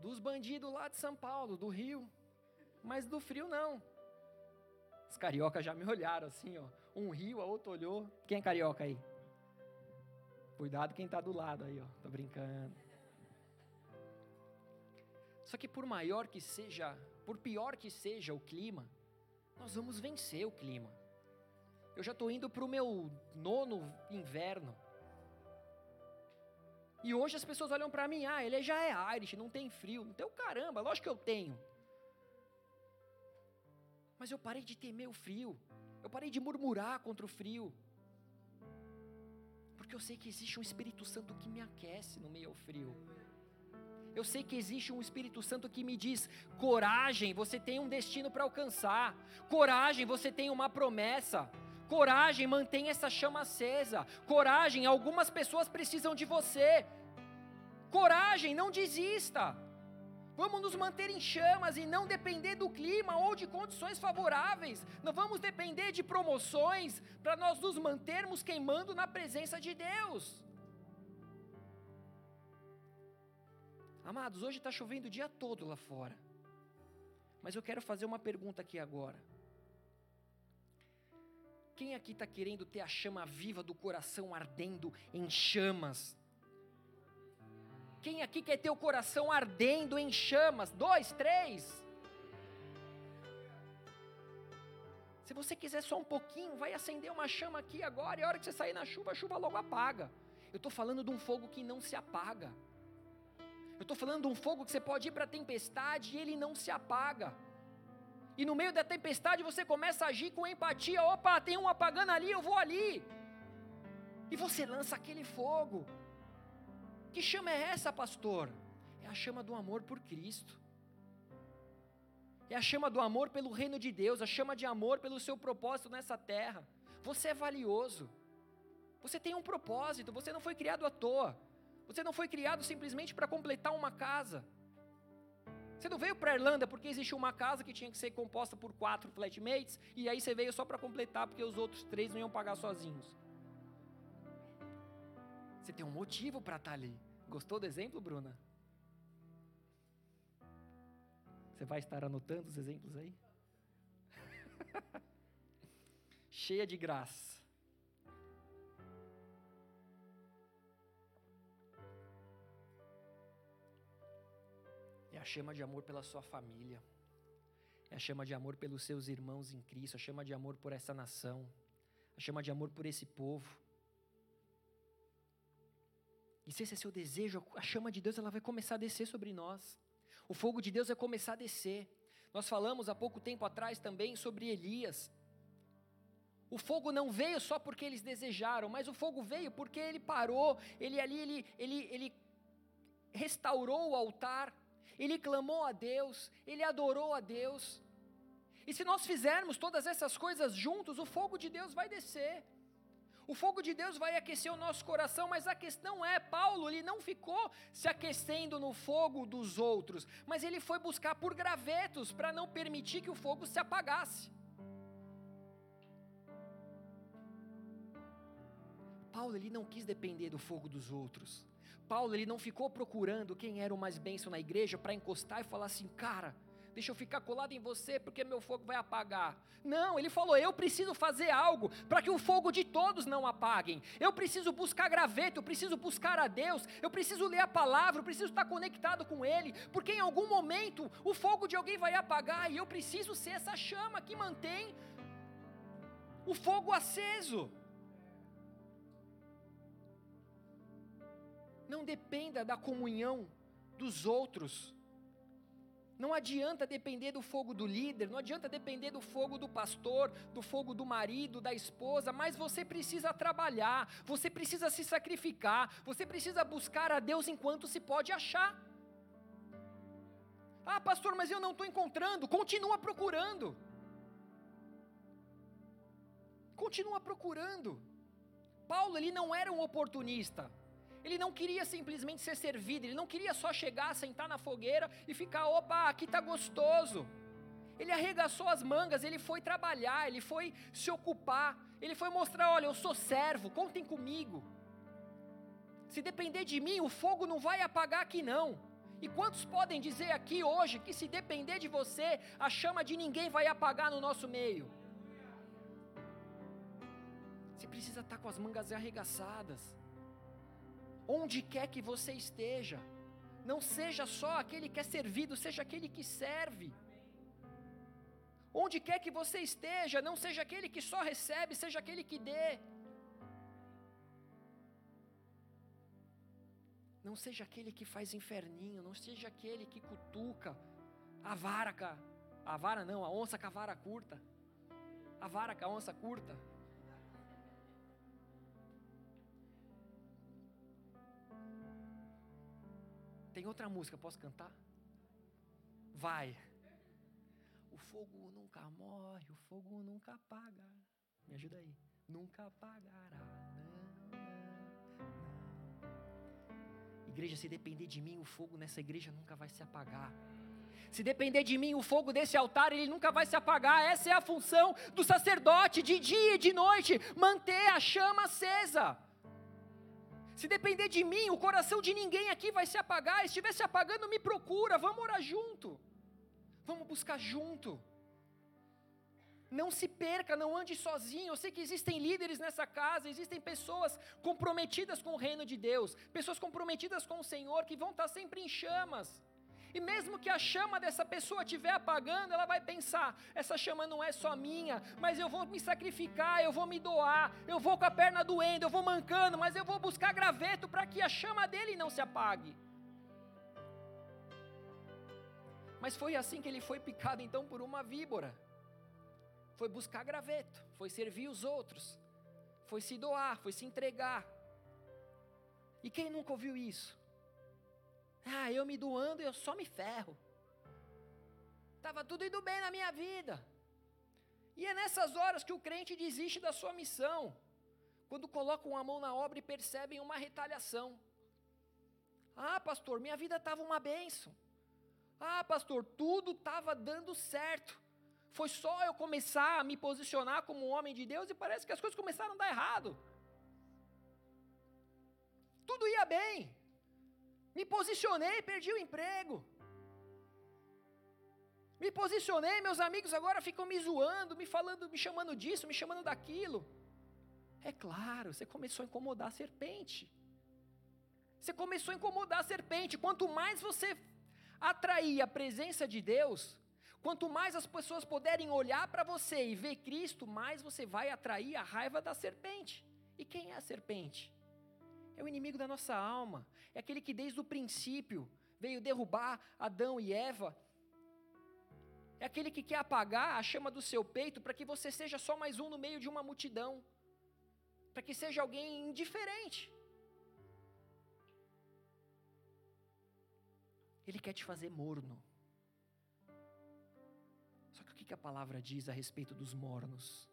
dos bandidos lá de São Paulo, do Rio mas do frio não. Os cariocas já me olharam assim, ó. Um riu, a outro olhou. Quem é carioca aí? Cuidado quem está do lado aí, ó. Tô brincando. Só que por maior que seja, por pior que seja o clima, nós vamos vencer o clima. Eu já estou indo para o meu nono inverno. E hoje as pessoas olham para mim, ah, ele já é Irish, não tem frio. Não tem o caramba, lógico que eu tenho. Mas eu parei de temer o frio. Eu parei de murmurar contra o frio. Porque eu sei que existe um Espírito Santo que me aquece no meio ao frio. Eu sei que existe um Espírito Santo que me diz: coragem, você tem um destino para alcançar. Coragem, você tem uma promessa. Coragem, mantenha essa chama acesa. Coragem, algumas pessoas precisam de você. Coragem, não desista. Vamos nos manter em chamas e não depender do clima ou de condições favoráveis. Não vamos depender de promoções para nós nos mantermos queimando na presença de Deus. Amados, hoje está chovendo o dia todo lá fora. Mas eu quero fazer uma pergunta aqui agora. Quem aqui está querendo ter a chama viva do coração ardendo em chamas? Quem aqui quer ter o coração ardendo em chamas? Dois, três. Se você quiser só um pouquinho, vai acender uma chama aqui agora, e a hora que você sair na chuva, a chuva logo apaga. Eu estou falando de um fogo que não se apaga. Eu estou falando de um fogo que você pode ir para a tempestade e ele não se apaga. E no meio da tempestade você começa a agir com empatia. Opa, tem um apagando ali, eu vou ali. E você lança aquele fogo. Que chama é essa, pastor? É a chama do amor por Cristo. É a chama do amor pelo reino de Deus, a chama de amor pelo seu propósito nessa terra. Você é valioso. Você tem um propósito, você não foi criado à toa. Você não foi criado simplesmente para completar uma casa. Você não veio para a Irlanda porque existia uma casa que tinha que ser composta por quatro flatmates e aí você veio só para completar porque os outros três não iam pagar sozinhos. Você tem um motivo para estar tá ali. Gostou do exemplo, Bruna? Você vai estar anotando os exemplos aí? Cheia de graça. A chama de amor pela sua família, é a chama de amor pelos seus irmãos em Cristo, a chama de amor por essa nação, a chama de amor por esse povo. E se esse é seu desejo, a chama de Deus ela vai começar a descer sobre nós. O fogo de Deus vai começar a descer. Nós falamos há pouco tempo atrás também sobre Elias. O fogo não veio só porque eles desejaram, mas o fogo veio porque ele parou, ele ali, ele, ele, ele restaurou o altar, ele clamou a Deus, ele adorou a Deus. E se nós fizermos todas essas coisas juntos, o fogo de Deus vai descer. O fogo de Deus vai aquecer o nosso coração, mas a questão é, Paulo, ele não ficou se aquecendo no fogo dos outros, mas ele foi buscar por gravetos para não permitir que o fogo se apagasse. Paulo ele não quis depender do fogo dos outros. Paulo ele não ficou procurando quem era o mais benção na igreja para encostar e falar assim, cara, deixa eu ficar colado em você porque meu fogo vai apagar. Não, ele falou: eu preciso fazer algo para que o fogo de todos não apaguem. Eu preciso buscar graveto, eu preciso buscar a Deus, eu preciso ler a palavra, eu preciso estar conectado com Ele, porque em algum momento o fogo de alguém vai apagar e eu preciso ser essa chama que mantém o fogo aceso. Não dependa da comunhão dos outros. Não adianta depender do fogo do líder, não adianta depender do fogo do pastor, do fogo do marido, da esposa, mas você precisa trabalhar, você precisa se sacrificar, você precisa buscar a Deus enquanto se pode achar. Ah, pastor, mas eu não estou encontrando. Continua procurando. Continua procurando. Paulo, ele não era um oportunista. Ele não queria simplesmente ser servido, ele não queria só chegar, sentar na fogueira e ficar, opa, aqui está gostoso. Ele arregaçou as mangas, ele foi trabalhar, ele foi se ocupar, ele foi mostrar: olha, eu sou servo, contem comigo. Se depender de mim, o fogo não vai apagar aqui não. E quantos podem dizer aqui hoje que se depender de você, a chama de ninguém vai apagar no nosso meio? Você precisa estar com as mangas arregaçadas onde quer que você esteja. Não seja só aquele que é servido, seja aquele que serve. Onde quer que você esteja, não seja aquele que só recebe, seja aquele que dê. Não seja aquele que faz inferninho, não seja aquele que cutuca a vara, a vara não, a onça com a vara curta. A vara com a onça curta. Tem outra música, posso cantar? Vai. O fogo nunca morre, o fogo nunca apaga. Me ajuda aí. Nunca apagará. Igreja, se depender de mim, o fogo nessa igreja nunca vai se apagar. Se depender de mim, o fogo desse altar, ele nunca vai se apagar. Essa é a função do sacerdote, de dia e de noite, manter a chama acesa. Se depender de mim, o coração de ninguém aqui vai se apagar. Se estiver se apagando, me procura. Vamos orar junto. Vamos buscar junto. Não se perca, não ande sozinho. Eu sei que existem líderes nessa casa, existem pessoas comprometidas com o reino de Deus, pessoas comprometidas com o Senhor que vão estar sempre em chamas. E mesmo que a chama dessa pessoa estiver apagando, ela vai pensar: essa chama não é só minha, mas eu vou me sacrificar, eu vou me doar, eu vou com a perna doendo, eu vou mancando, mas eu vou buscar graveto para que a chama dele não se apague. Mas foi assim que ele foi picado então por uma víbora foi buscar graveto, foi servir os outros, foi se doar, foi se entregar. E quem nunca ouviu isso? Ah, eu me doando, eu só me ferro. Estava tudo indo bem na minha vida. E é nessas horas que o crente desiste da sua missão, quando colocam a mão na obra e percebem uma retaliação. Ah, pastor, minha vida estava uma bênção. Ah, pastor, tudo estava dando certo. Foi só eu começar a me posicionar como um homem de Deus e parece que as coisas começaram a dar errado. Tudo ia bem. Me posicionei, perdi o emprego. Me posicionei, meus amigos agora ficam me zoando, me falando, me chamando disso, me chamando daquilo. É claro, você começou a incomodar a serpente. Você começou a incomodar a serpente. Quanto mais você atrair a presença de Deus, Quanto mais as pessoas puderem olhar para você e ver Cristo, mais você vai atrair a raiva da serpente. E quem é a serpente? É o inimigo da nossa alma. É aquele que desde o princípio veio derrubar Adão e Eva. É aquele que quer apagar a chama do seu peito para que você seja só mais um no meio de uma multidão. Para que seja alguém indiferente. Ele quer te fazer morno que a palavra diz a respeito dos mornos?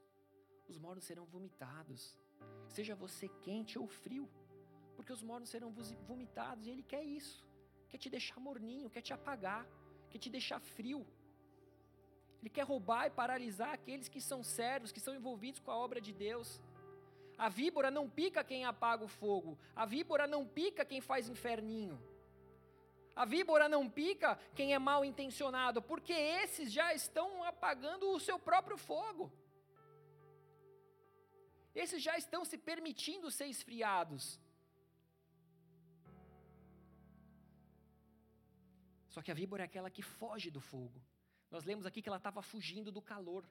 Os mornos serão vomitados, seja você quente ou frio, porque os mornos serão vomitados e Ele quer isso, quer te deixar morninho, quer te apagar, quer te deixar frio. Ele quer roubar e paralisar aqueles que são servos, que são envolvidos com a obra de Deus. A víbora não pica quem apaga o fogo, a víbora não pica quem faz inferninho. A víbora não pica quem é mal intencionado, porque esses já estão apagando o seu próprio fogo. Esses já estão se permitindo ser esfriados. Só que a víbora é aquela que foge do fogo. Nós lemos aqui que ela estava fugindo do calor.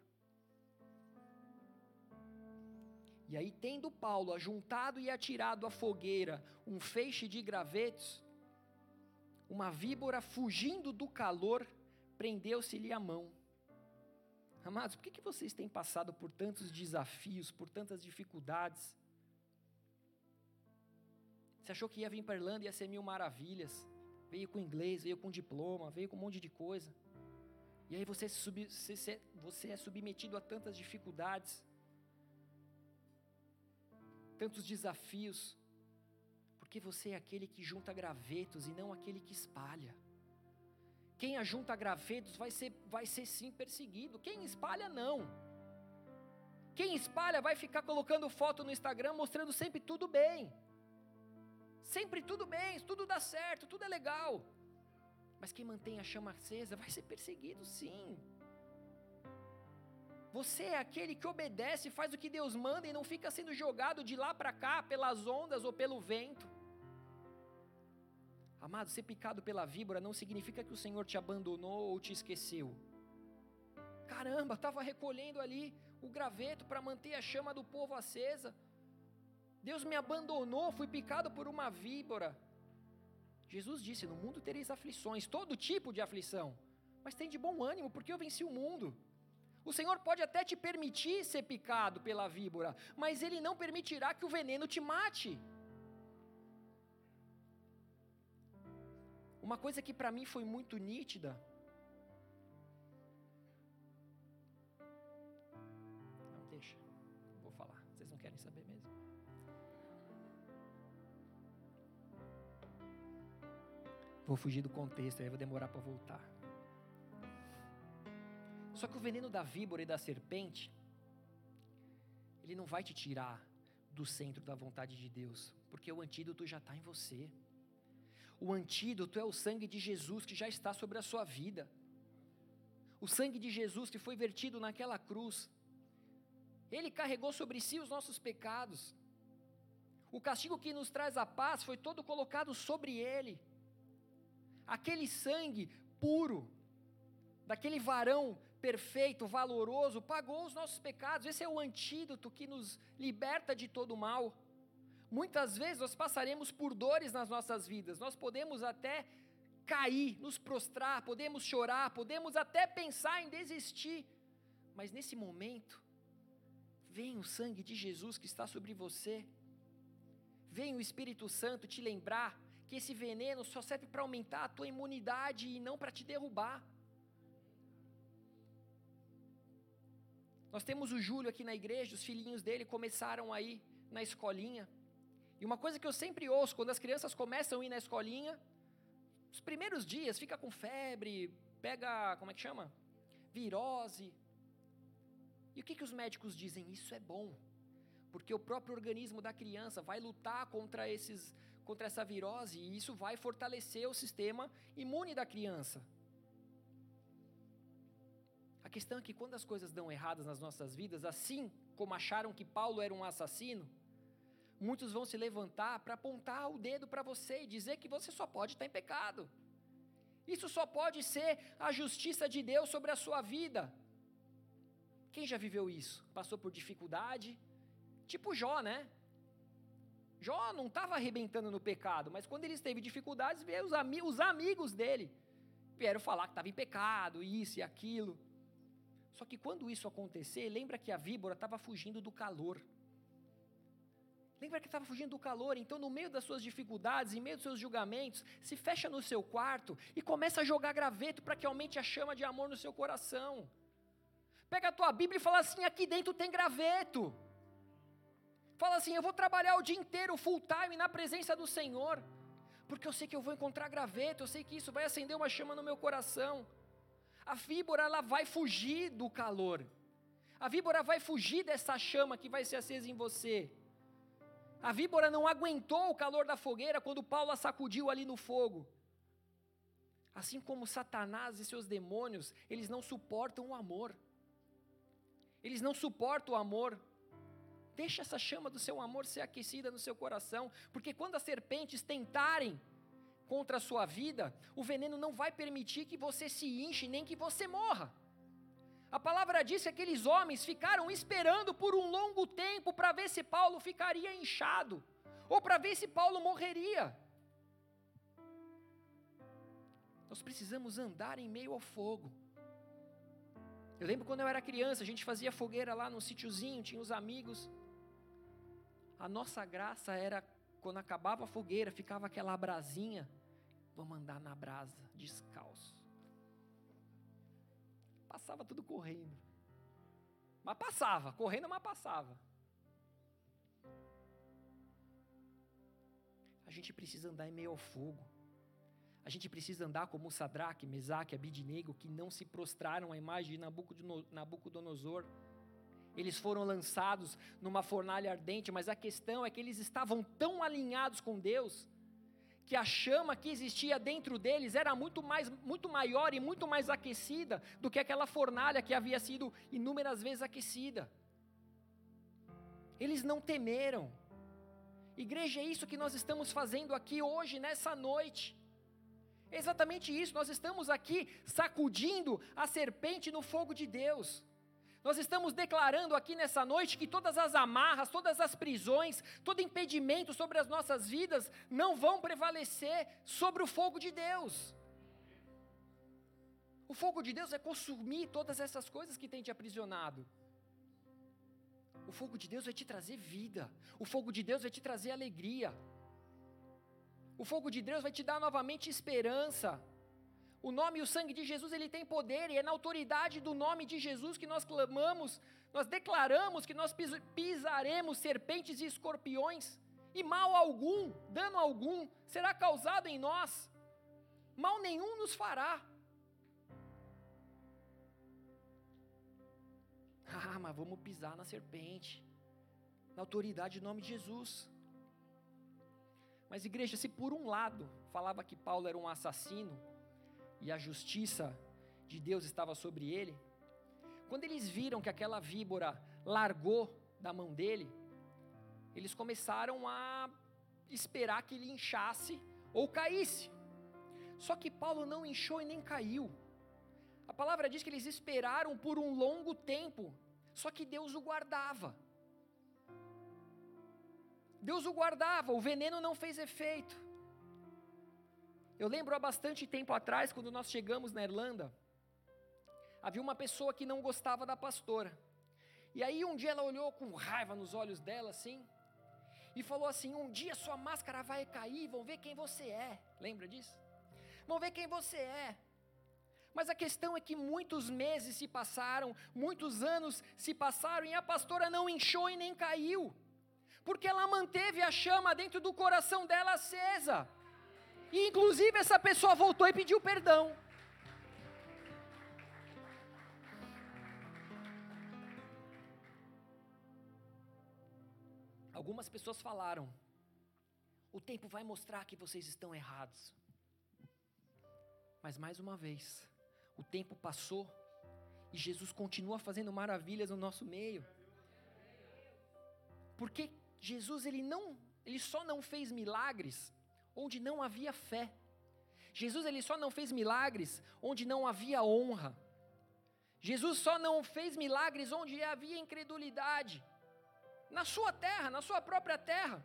E aí, tendo Paulo ajuntado e atirado à fogueira um feixe de gravetos, uma víbora fugindo do calor prendeu-se-lhe a mão. Amados, por que, que vocês têm passado por tantos desafios, por tantas dificuldades? Você achou que ia vir para Irlanda e ia ser mil maravilhas? Veio com inglês, veio com diploma, veio com um monte de coisa. E aí você, sub, você, você é submetido a tantas dificuldades, tantos desafios. Porque você é aquele que junta gravetos e não aquele que espalha. Quem ajunta gravetos vai ser, vai ser sim perseguido. Quem espalha, não. Quem espalha vai ficar colocando foto no Instagram mostrando sempre tudo bem. Sempre tudo bem, tudo dá certo, tudo é legal. Mas quem mantém a chama acesa vai ser perseguido, sim. Você é aquele que obedece, faz o que Deus manda e não fica sendo jogado de lá para cá pelas ondas ou pelo vento. Amado, ser picado pela víbora não significa que o Senhor te abandonou ou te esqueceu. Caramba, estava recolhendo ali o graveto para manter a chama do povo acesa. Deus me abandonou, fui picado por uma víbora. Jesus disse: No mundo tereis aflições, todo tipo de aflição, mas tem de bom ânimo, porque eu venci o mundo. O Senhor pode até te permitir ser picado pela víbora, mas Ele não permitirá que o veneno te mate. Uma coisa que para mim foi muito nítida. Vou fugir do contexto, aí vou demorar para voltar. Só que o veneno da víbora e da serpente, ele não vai te tirar do centro da vontade de Deus. Porque o antídoto já está em você. O antídoto é o sangue de Jesus que já está sobre a sua vida. O sangue de Jesus que foi vertido naquela cruz. Ele carregou sobre si os nossos pecados. O castigo que nos traz a paz foi todo colocado sobre ele. Aquele sangue puro, daquele varão perfeito, valoroso, pagou os nossos pecados. Esse é o antídoto que nos liberta de todo mal. Muitas vezes nós passaremos por dores nas nossas vidas, nós podemos até cair, nos prostrar, podemos chorar, podemos até pensar em desistir, mas nesse momento, vem o sangue de Jesus que está sobre você, vem o Espírito Santo te lembrar que esse veneno só serve para aumentar a tua imunidade e não para te derrubar. Nós temos o Júlio aqui na igreja, os filhinhos dele começaram aí na escolinha. E uma coisa que eu sempre ouço quando as crianças começam a ir na escolinha, os primeiros dias fica com febre, pega, como é que chama? Virose. E o que, que os médicos dizem? Isso é bom, porque o próprio organismo da criança vai lutar contra esses, contra essa virose e isso vai fortalecer o sistema imune da criança. A questão é que quando as coisas dão erradas nas nossas vidas, assim como acharam que Paulo era um assassino, muitos vão se levantar para apontar o dedo para você e dizer que você só pode estar em pecado. Isso só pode ser a justiça de Deus sobre a sua vida. Quem já viveu isso? Passou por dificuldade? Tipo Jó, né? Jó não estava arrebentando no pecado, mas quando ele teve dificuldades, veio os, ami os amigos dele. Vieram falar que estava em pecado, isso e aquilo. Só que quando isso acontecer, lembra que a víbora estava fugindo do calor. Lembra que estava fugindo do calor, então no meio das suas dificuldades, em meio dos seus julgamentos, se fecha no seu quarto e começa a jogar graveto para que aumente a chama de amor no seu coração. Pega a tua Bíblia e fala assim: aqui dentro tem graveto. Fala assim: eu vou trabalhar o dia inteiro, full time, na presença do Senhor, porque eu sei que eu vou encontrar graveto, eu sei que isso vai acender uma chama no meu coração. A víbora, ela vai fugir do calor. A víbora vai fugir dessa chama que vai ser acesa em você. A víbora não aguentou o calor da fogueira quando Paulo a sacudiu ali no fogo. Assim como Satanás e seus demônios, eles não suportam o amor. Eles não suportam o amor. Deixa essa chama do seu amor ser aquecida no seu coração, porque quando as serpentes tentarem contra a sua vida, o veneno não vai permitir que você se enche nem que você morra. A palavra diz que aqueles homens ficaram esperando por um longo tempo para ver se Paulo ficaria inchado, ou para ver se Paulo morreria. Nós precisamos andar em meio ao fogo. Eu lembro quando eu era criança, a gente fazia fogueira lá no sítiozinho, tinha os amigos. A nossa graça era quando acabava a fogueira, ficava aquela brasinha, vamos andar na brasa, descalço. Passava tudo correndo. Mas passava, correndo, mas passava. A gente precisa andar em meio ao fogo. A gente precisa andar como Sadraque, Mesaque, Abidinego, que não se prostraram à imagem de Nabucodonosor. Eles foram lançados numa fornalha ardente, mas a questão é que eles estavam tão alinhados com Deus que a chama que existia dentro deles era muito, mais, muito maior e muito mais aquecida do que aquela fornalha que havia sido inúmeras vezes aquecida. Eles não temeram. Igreja, é isso que nós estamos fazendo aqui hoje, nessa noite. É exatamente isso, nós estamos aqui sacudindo a serpente no fogo de Deus. Nós estamos declarando aqui nessa noite que todas as amarras, todas as prisões, todo impedimento sobre as nossas vidas não vão prevalecer sobre o fogo de Deus. O fogo de Deus é consumir todas essas coisas que tem te aprisionado. O fogo de Deus vai te trazer vida. O fogo de Deus vai te trazer alegria. O fogo de Deus vai te dar novamente esperança. O nome e o sangue de Jesus, ele tem poder, e é na autoridade do nome de Jesus que nós clamamos, nós declaramos que nós pisaremos serpentes e escorpiões, e mal algum, dano algum, será causado em nós, mal nenhum nos fará. Ah, mas vamos pisar na serpente, na autoridade do nome de Jesus. Mas, igreja, se por um lado falava que Paulo era um assassino e a justiça de Deus estava sobre ele, quando eles viram que aquela víbora largou da mão dele, eles começaram a esperar que ele inchasse ou caísse. Só que Paulo não inchou e nem caiu. A palavra diz que eles esperaram por um longo tempo, só que Deus o guardava. Deus o guardava, o veneno não fez efeito. Eu lembro há bastante tempo atrás, quando nós chegamos na Irlanda, havia uma pessoa que não gostava da pastora. E aí um dia ela olhou com raiva nos olhos dela assim, e falou assim: Um dia sua máscara vai cair, vão ver quem você é. Lembra disso? Vão ver quem você é. Mas a questão é que muitos meses se passaram, muitos anos se passaram e a pastora não inchou e nem caiu porque ela manteve a chama dentro do coração dela acesa. E inclusive essa pessoa voltou e pediu perdão. Algumas pessoas falaram: o tempo vai mostrar que vocês estão errados. Mas mais uma vez, o tempo passou e Jesus continua fazendo maravilhas no nosso meio. Porque Jesus ele não, ele só não fez milagres onde não havia fé. Jesus ele só não fez milagres onde não havia honra. Jesus só não fez milagres onde havia incredulidade. Na sua terra, na sua própria terra.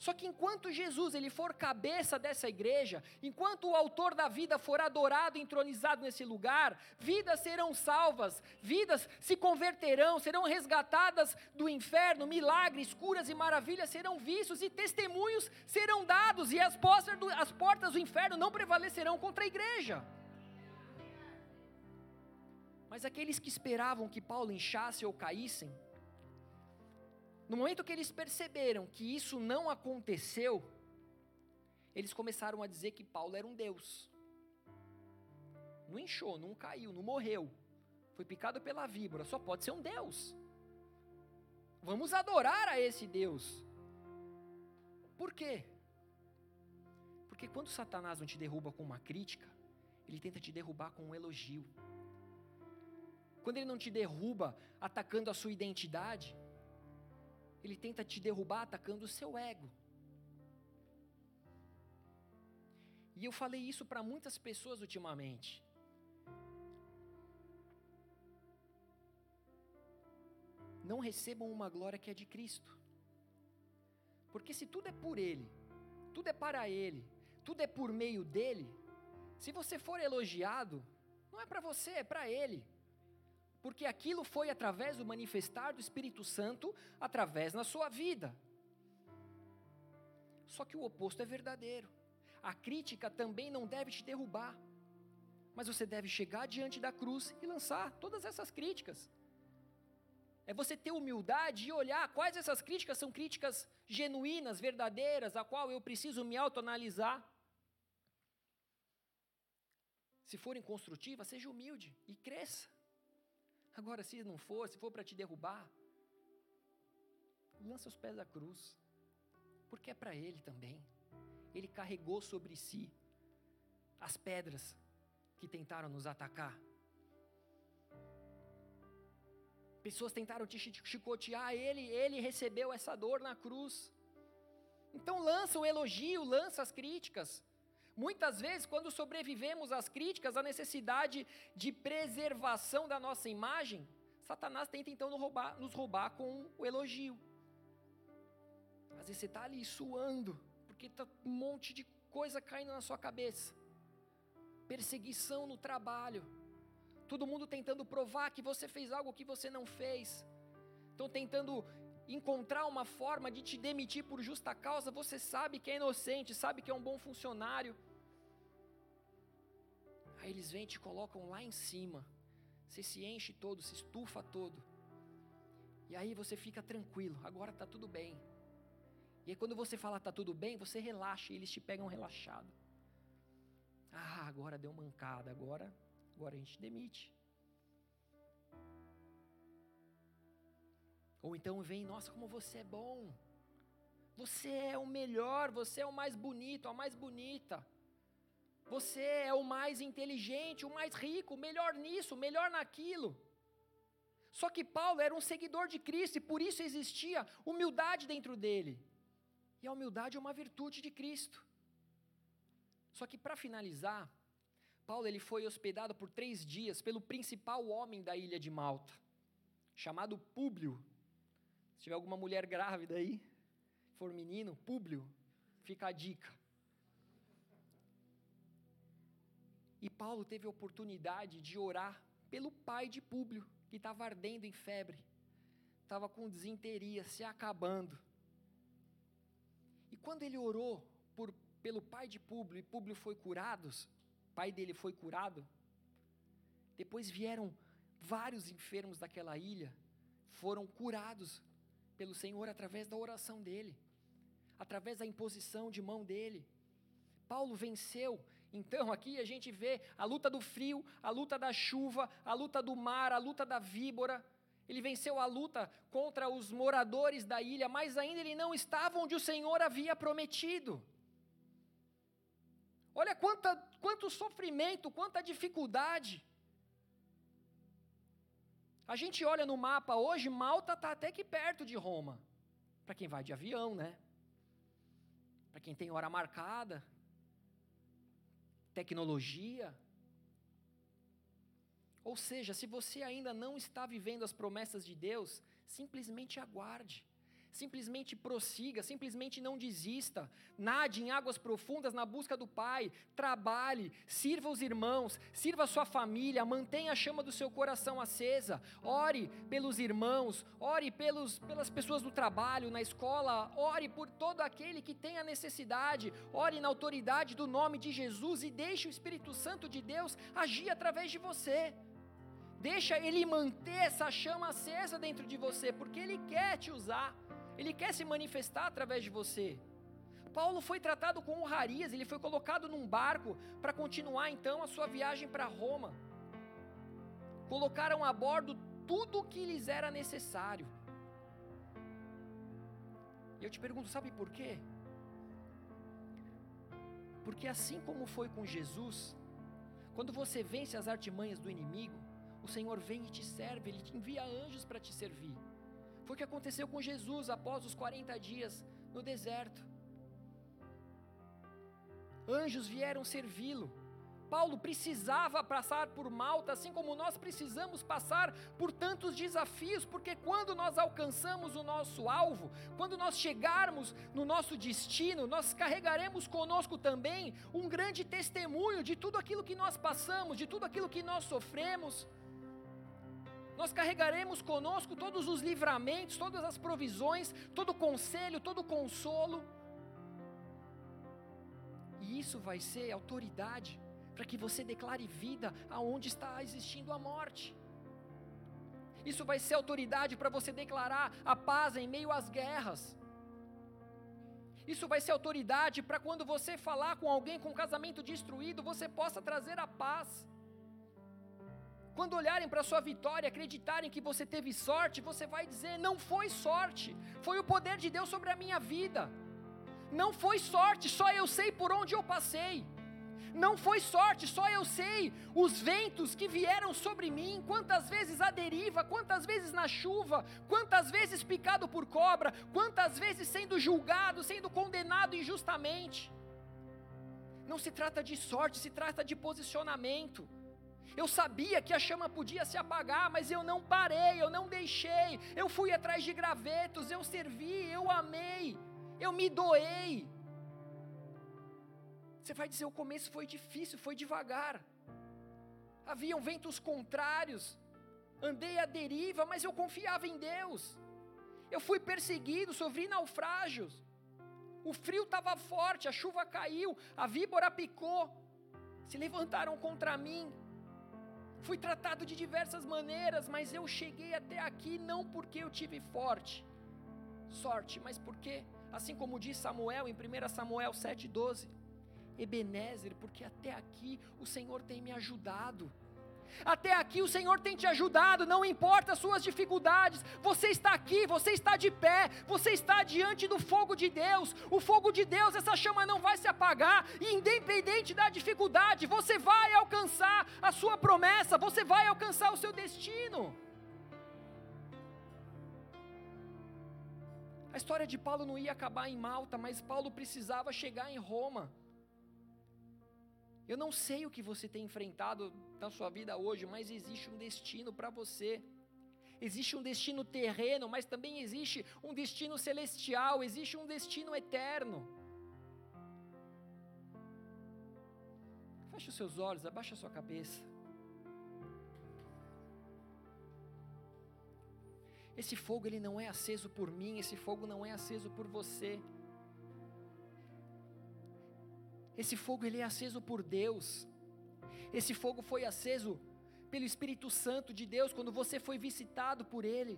Só que enquanto Jesus ele for cabeça dessa igreja, enquanto o autor da vida for adorado e entronizado nesse lugar, vidas serão salvas, vidas se converterão, serão resgatadas do inferno, milagres, curas e maravilhas serão vistos e testemunhos serão dados e as portas do, as portas do inferno não prevalecerão contra a igreja. Mas aqueles que esperavam que Paulo inchasse ou caíssem, no momento que eles perceberam que isso não aconteceu, eles começaram a dizer que Paulo era um Deus. Não inchou, não caiu, não morreu. Foi picado pela víbora, só pode ser um Deus. Vamos adorar a esse Deus. Por quê? Porque quando Satanás não te derruba com uma crítica, ele tenta te derrubar com um elogio. Quando ele não te derruba atacando a sua identidade, ele tenta te derrubar atacando o seu ego. E eu falei isso para muitas pessoas ultimamente. Não recebam uma glória que é de Cristo. Porque se tudo é por Ele, tudo é para Ele, tudo é por meio dele, se você for elogiado, não é para você, é para Ele porque aquilo foi através do manifestar do Espírito Santo através na sua vida. Só que o oposto é verdadeiro. A crítica também não deve te derrubar, mas você deve chegar diante da cruz e lançar todas essas críticas. É você ter humildade e olhar quais essas críticas são críticas genuínas, verdadeiras, a qual eu preciso me autoanalisar. Se forem construtivas, seja humilde e cresça. Agora, se não for, se for para te derrubar, lança os pés da cruz, porque é para Ele também. Ele carregou sobre si as pedras que tentaram nos atacar. Pessoas tentaram te chicotear, ele, ele recebeu essa dor na cruz. Então lança o elogio, lança as críticas. Muitas vezes, quando sobrevivemos às críticas, à necessidade de preservação da nossa imagem, Satanás tenta então nos roubar, nos roubar com o elogio. Às vezes você está ali suando, porque está um monte de coisa caindo na sua cabeça. Perseguição no trabalho. Todo mundo tentando provar que você fez algo que você não fez. Estão tentando encontrar uma forma de te demitir por justa causa, você sabe que é inocente, sabe que é um bom funcionário. Aí eles vêm e te colocam lá em cima. Você se enche todo, se estufa todo. E aí você fica tranquilo, agora está tudo bem. E aí quando você fala está tudo bem, você relaxa e eles te pegam relaxado. Ah, agora deu mancada, agora, agora a gente demite. Ou então vem, nossa, como você é bom. Você é o melhor, você é o mais bonito, a mais bonita. Você é o mais inteligente, o mais rico, melhor nisso, melhor naquilo. Só que Paulo era um seguidor de Cristo e por isso existia humildade dentro dele. E a humildade é uma virtude de Cristo. Só que para finalizar, Paulo ele foi hospedado por três dias pelo principal homem da ilha de Malta, chamado Públio. Se tiver alguma mulher grávida aí, for menino, Públio, fica a dica. E Paulo teve a oportunidade de orar pelo pai de Públio, que estava ardendo em febre, estava com desinteria, se acabando. E quando ele orou por, pelo pai de Públio e Públio foi curado, pai dele foi curado, depois vieram vários enfermos daquela ilha, foram curados pelo Senhor através da oração dele, através da imposição de mão dele. Paulo venceu então aqui a gente vê a luta do frio, a luta da chuva, a luta do mar, a luta da víbora. Ele venceu a luta contra os moradores da ilha, mas ainda ele não estava onde o Senhor havia prometido. Olha quanta, quanto sofrimento, quanta dificuldade. A gente olha no mapa hoje, Malta está até que perto de Roma. Para quem vai de avião, né? Para quem tem hora marcada tecnologia. Ou seja, se você ainda não está vivendo as promessas de Deus, simplesmente aguarde. Simplesmente prossiga, simplesmente não desista. Nade em águas profundas na busca do Pai. Trabalhe, sirva os irmãos, sirva a sua família, mantenha a chama do seu coração acesa. Ore pelos irmãos, ore pelos, pelas pessoas do trabalho, na escola, ore por todo aquele que tenha necessidade. Ore na autoridade do nome de Jesus e deixe o Espírito Santo de Deus agir através de você. Deixa ele manter essa chama acesa dentro de você, porque ele quer te usar. Ele quer se manifestar através de você. Paulo foi tratado com honrarias, ele foi colocado num barco para continuar então a sua viagem para Roma. Colocaram a bordo tudo o que lhes era necessário. E eu te pergunto, sabe por quê? Porque assim como foi com Jesus, quando você vence as artimanhas do inimigo, o Senhor vem e te serve, ele te envia anjos para te servir. Foi o que aconteceu com Jesus após os 40 dias no deserto. Anjos vieram servi-lo. Paulo precisava passar por Malta, assim como nós precisamos passar por tantos desafios, porque quando nós alcançamos o nosso alvo, quando nós chegarmos no nosso destino, nós carregaremos conosco também um grande testemunho de tudo aquilo que nós passamos, de tudo aquilo que nós sofremos nós carregaremos conosco todos os livramentos, todas as provisões, todo o conselho, todo consolo. E isso vai ser autoridade para que você declare vida aonde está existindo a morte. Isso vai ser autoridade para você declarar a paz em meio às guerras. Isso vai ser autoridade para quando você falar com alguém com um casamento destruído, você possa trazer a paz. Quando olharem para a sua vitória, acreditarem que você teve sorte, você vai dizer: não foi sorte, foi o poder de Deus sobre a minha vida. Não foi sorte, só eu sei por onde eu passei. Não foi sorte, só eu sei os ventos que vieram sobre mim, quantas vezes a deriva, quantas vezes na chuva, quantas vezes picado por cobra, quantas vezes sendo julgado, sendo condenado injustamente. Não se trata de sorte, se trata de posicionamento. Eu sabia que a chama podia se apagar, mas eu não parei, eu não deixei. Eu fui atrás de gravetos, eu servi, eu amei, eu me doei. Você vai dizer: o começo foi difícil, foi devagar. Haviam ventos contrários, andei à deriva, mas eu confiava em Deus. Eu fui perseguido, sofri naufrágios. O frio estava forte, a chuva caiu, a víbora picou. Se levantaram contra mim, Fui tratado de diversas maneiras, mas eu cheguei até aqui não porque eu tive forte, sorte, mas porque, assim como diz Samuel em 1 Samuel 7,12, Ebenezer, porque até aqui o Senhor tem me ajudado. Até aqui o Senhor tem te ajudado, não importa as suas dificuldades. Você está aqui, você está de pé, você está diante do fogo de Deus. O fogo de Deus, essa chama não vai se apagar, e independente da dificuldade, você vai alcançar a sua promessa, você vai alcançar o seu destino. A história de Paulo não ia acabar em Malta, mas Paulo precisava chegar em Roma. Eu não sei o que você tem enfrentado na sua vida hoje, mas existe um destino para você. Existe um destino terreno, mas também existe um destino celestial, existe um destino eterno. Feche os seus olhos, abaixa a sua cabeça. Esse fogo ele não é aceso por mim, esse fogo não é aceso por você. Esse fogo ele é aceso por Deus. Esse fogo foi aceso pelo Espírito Santo de Deus quando você foi visitado por ele.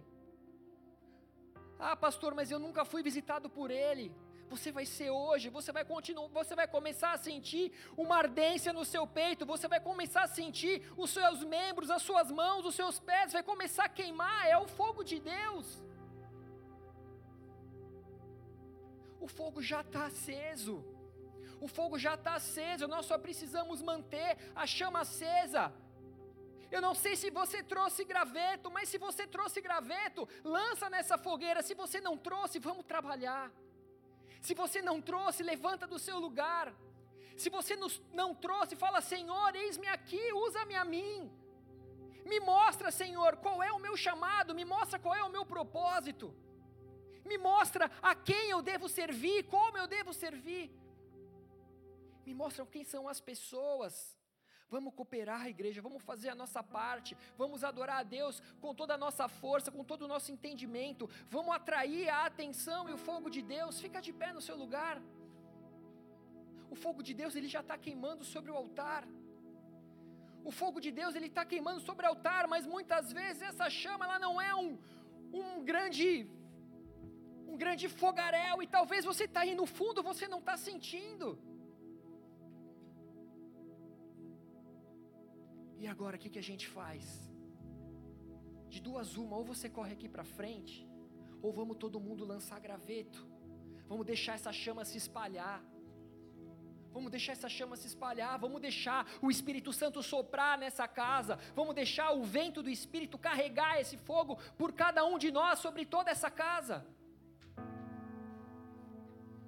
Ah, pastor, mas eu nunca fui visitado por ele. Você vai ser hoje, você vai continuar, você vai começar a sentir uma ardência no seu peito, você vai começar a sentir os seus membros, as suas mãos, os seus pés, vai começar a queimar, é o fogo de Deus. O fogo já está aceso o fogo já está aceso, nós só precisamos manter a chama acesa. Eu não sei se você trouxe graveto, mas se você trouxe graveto, lança nessa fogueira. Se você não trouxe, vamos trabalhar. Se você não trouxe, levanta do seu lugar. Se você não trouxe, fala: Senhor, eis-me aqui, usa-me a mim. Me mostra, Senhor, qual é o meu chamado, me mostra qual é o meu propósito. Me mostra a quem eu devo servir, como eu devo servir me mostram quem são as pessoas. Vamos cooperar, igreja, vamos fazer a nossa parte, vamos adorar a Deus com toda a nossa força, com todo o nosso entendimento, vamos atrair a atenção e o fogo de Deus. Fica de pé no seu lugar. O fogo de Deus ele já está queimando sobre o altar. O fogo de Deus ele está queimando sobre o altar, mas muitas vezes essa chama ela não é um, um grande um grande fogaréu e talvez você está aí no fundo você não está sentindo. E agora o que, que a gente faz? De duas uma, ou você corre aqui para frente, ou vamos todo mundo lançar graveto. Vamos deixar essa chama se espalhar. Vamos deixar essa chama se espalhar, vamos deixar o Espírito Santo soprar nessa casa, vamos deixar o vento do Espírito carregar esse fogo por cada um de nós sobre toda essa casa.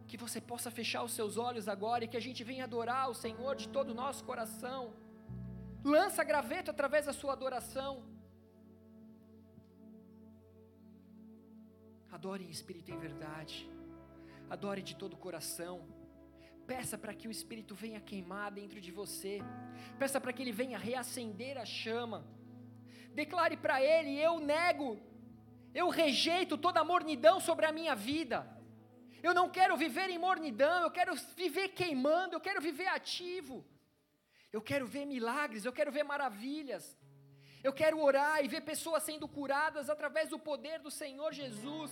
Que você possa fechar os seus olhos agora e que a gente venha adorar o Senhor de todo o nosso coração. Lança graveto através da sua adoração. Adore em espírito e em verdade. Adore de todo o coração. Peça para que o Espírito venha queimar dentro de você. Peça para que ele venha reacender a chama. Declare para ele: Eu nego, eu rejeito toda a mornidão sobre a minha vida. Eu não quero viver em mornidão, eu quero viver queimando, eu quero viver ativo. Eu quero ver milagres, eu quero ver maravilhas. Eu quero orar e ver pessoas sendo curadas através do poder do Senhor Jesus.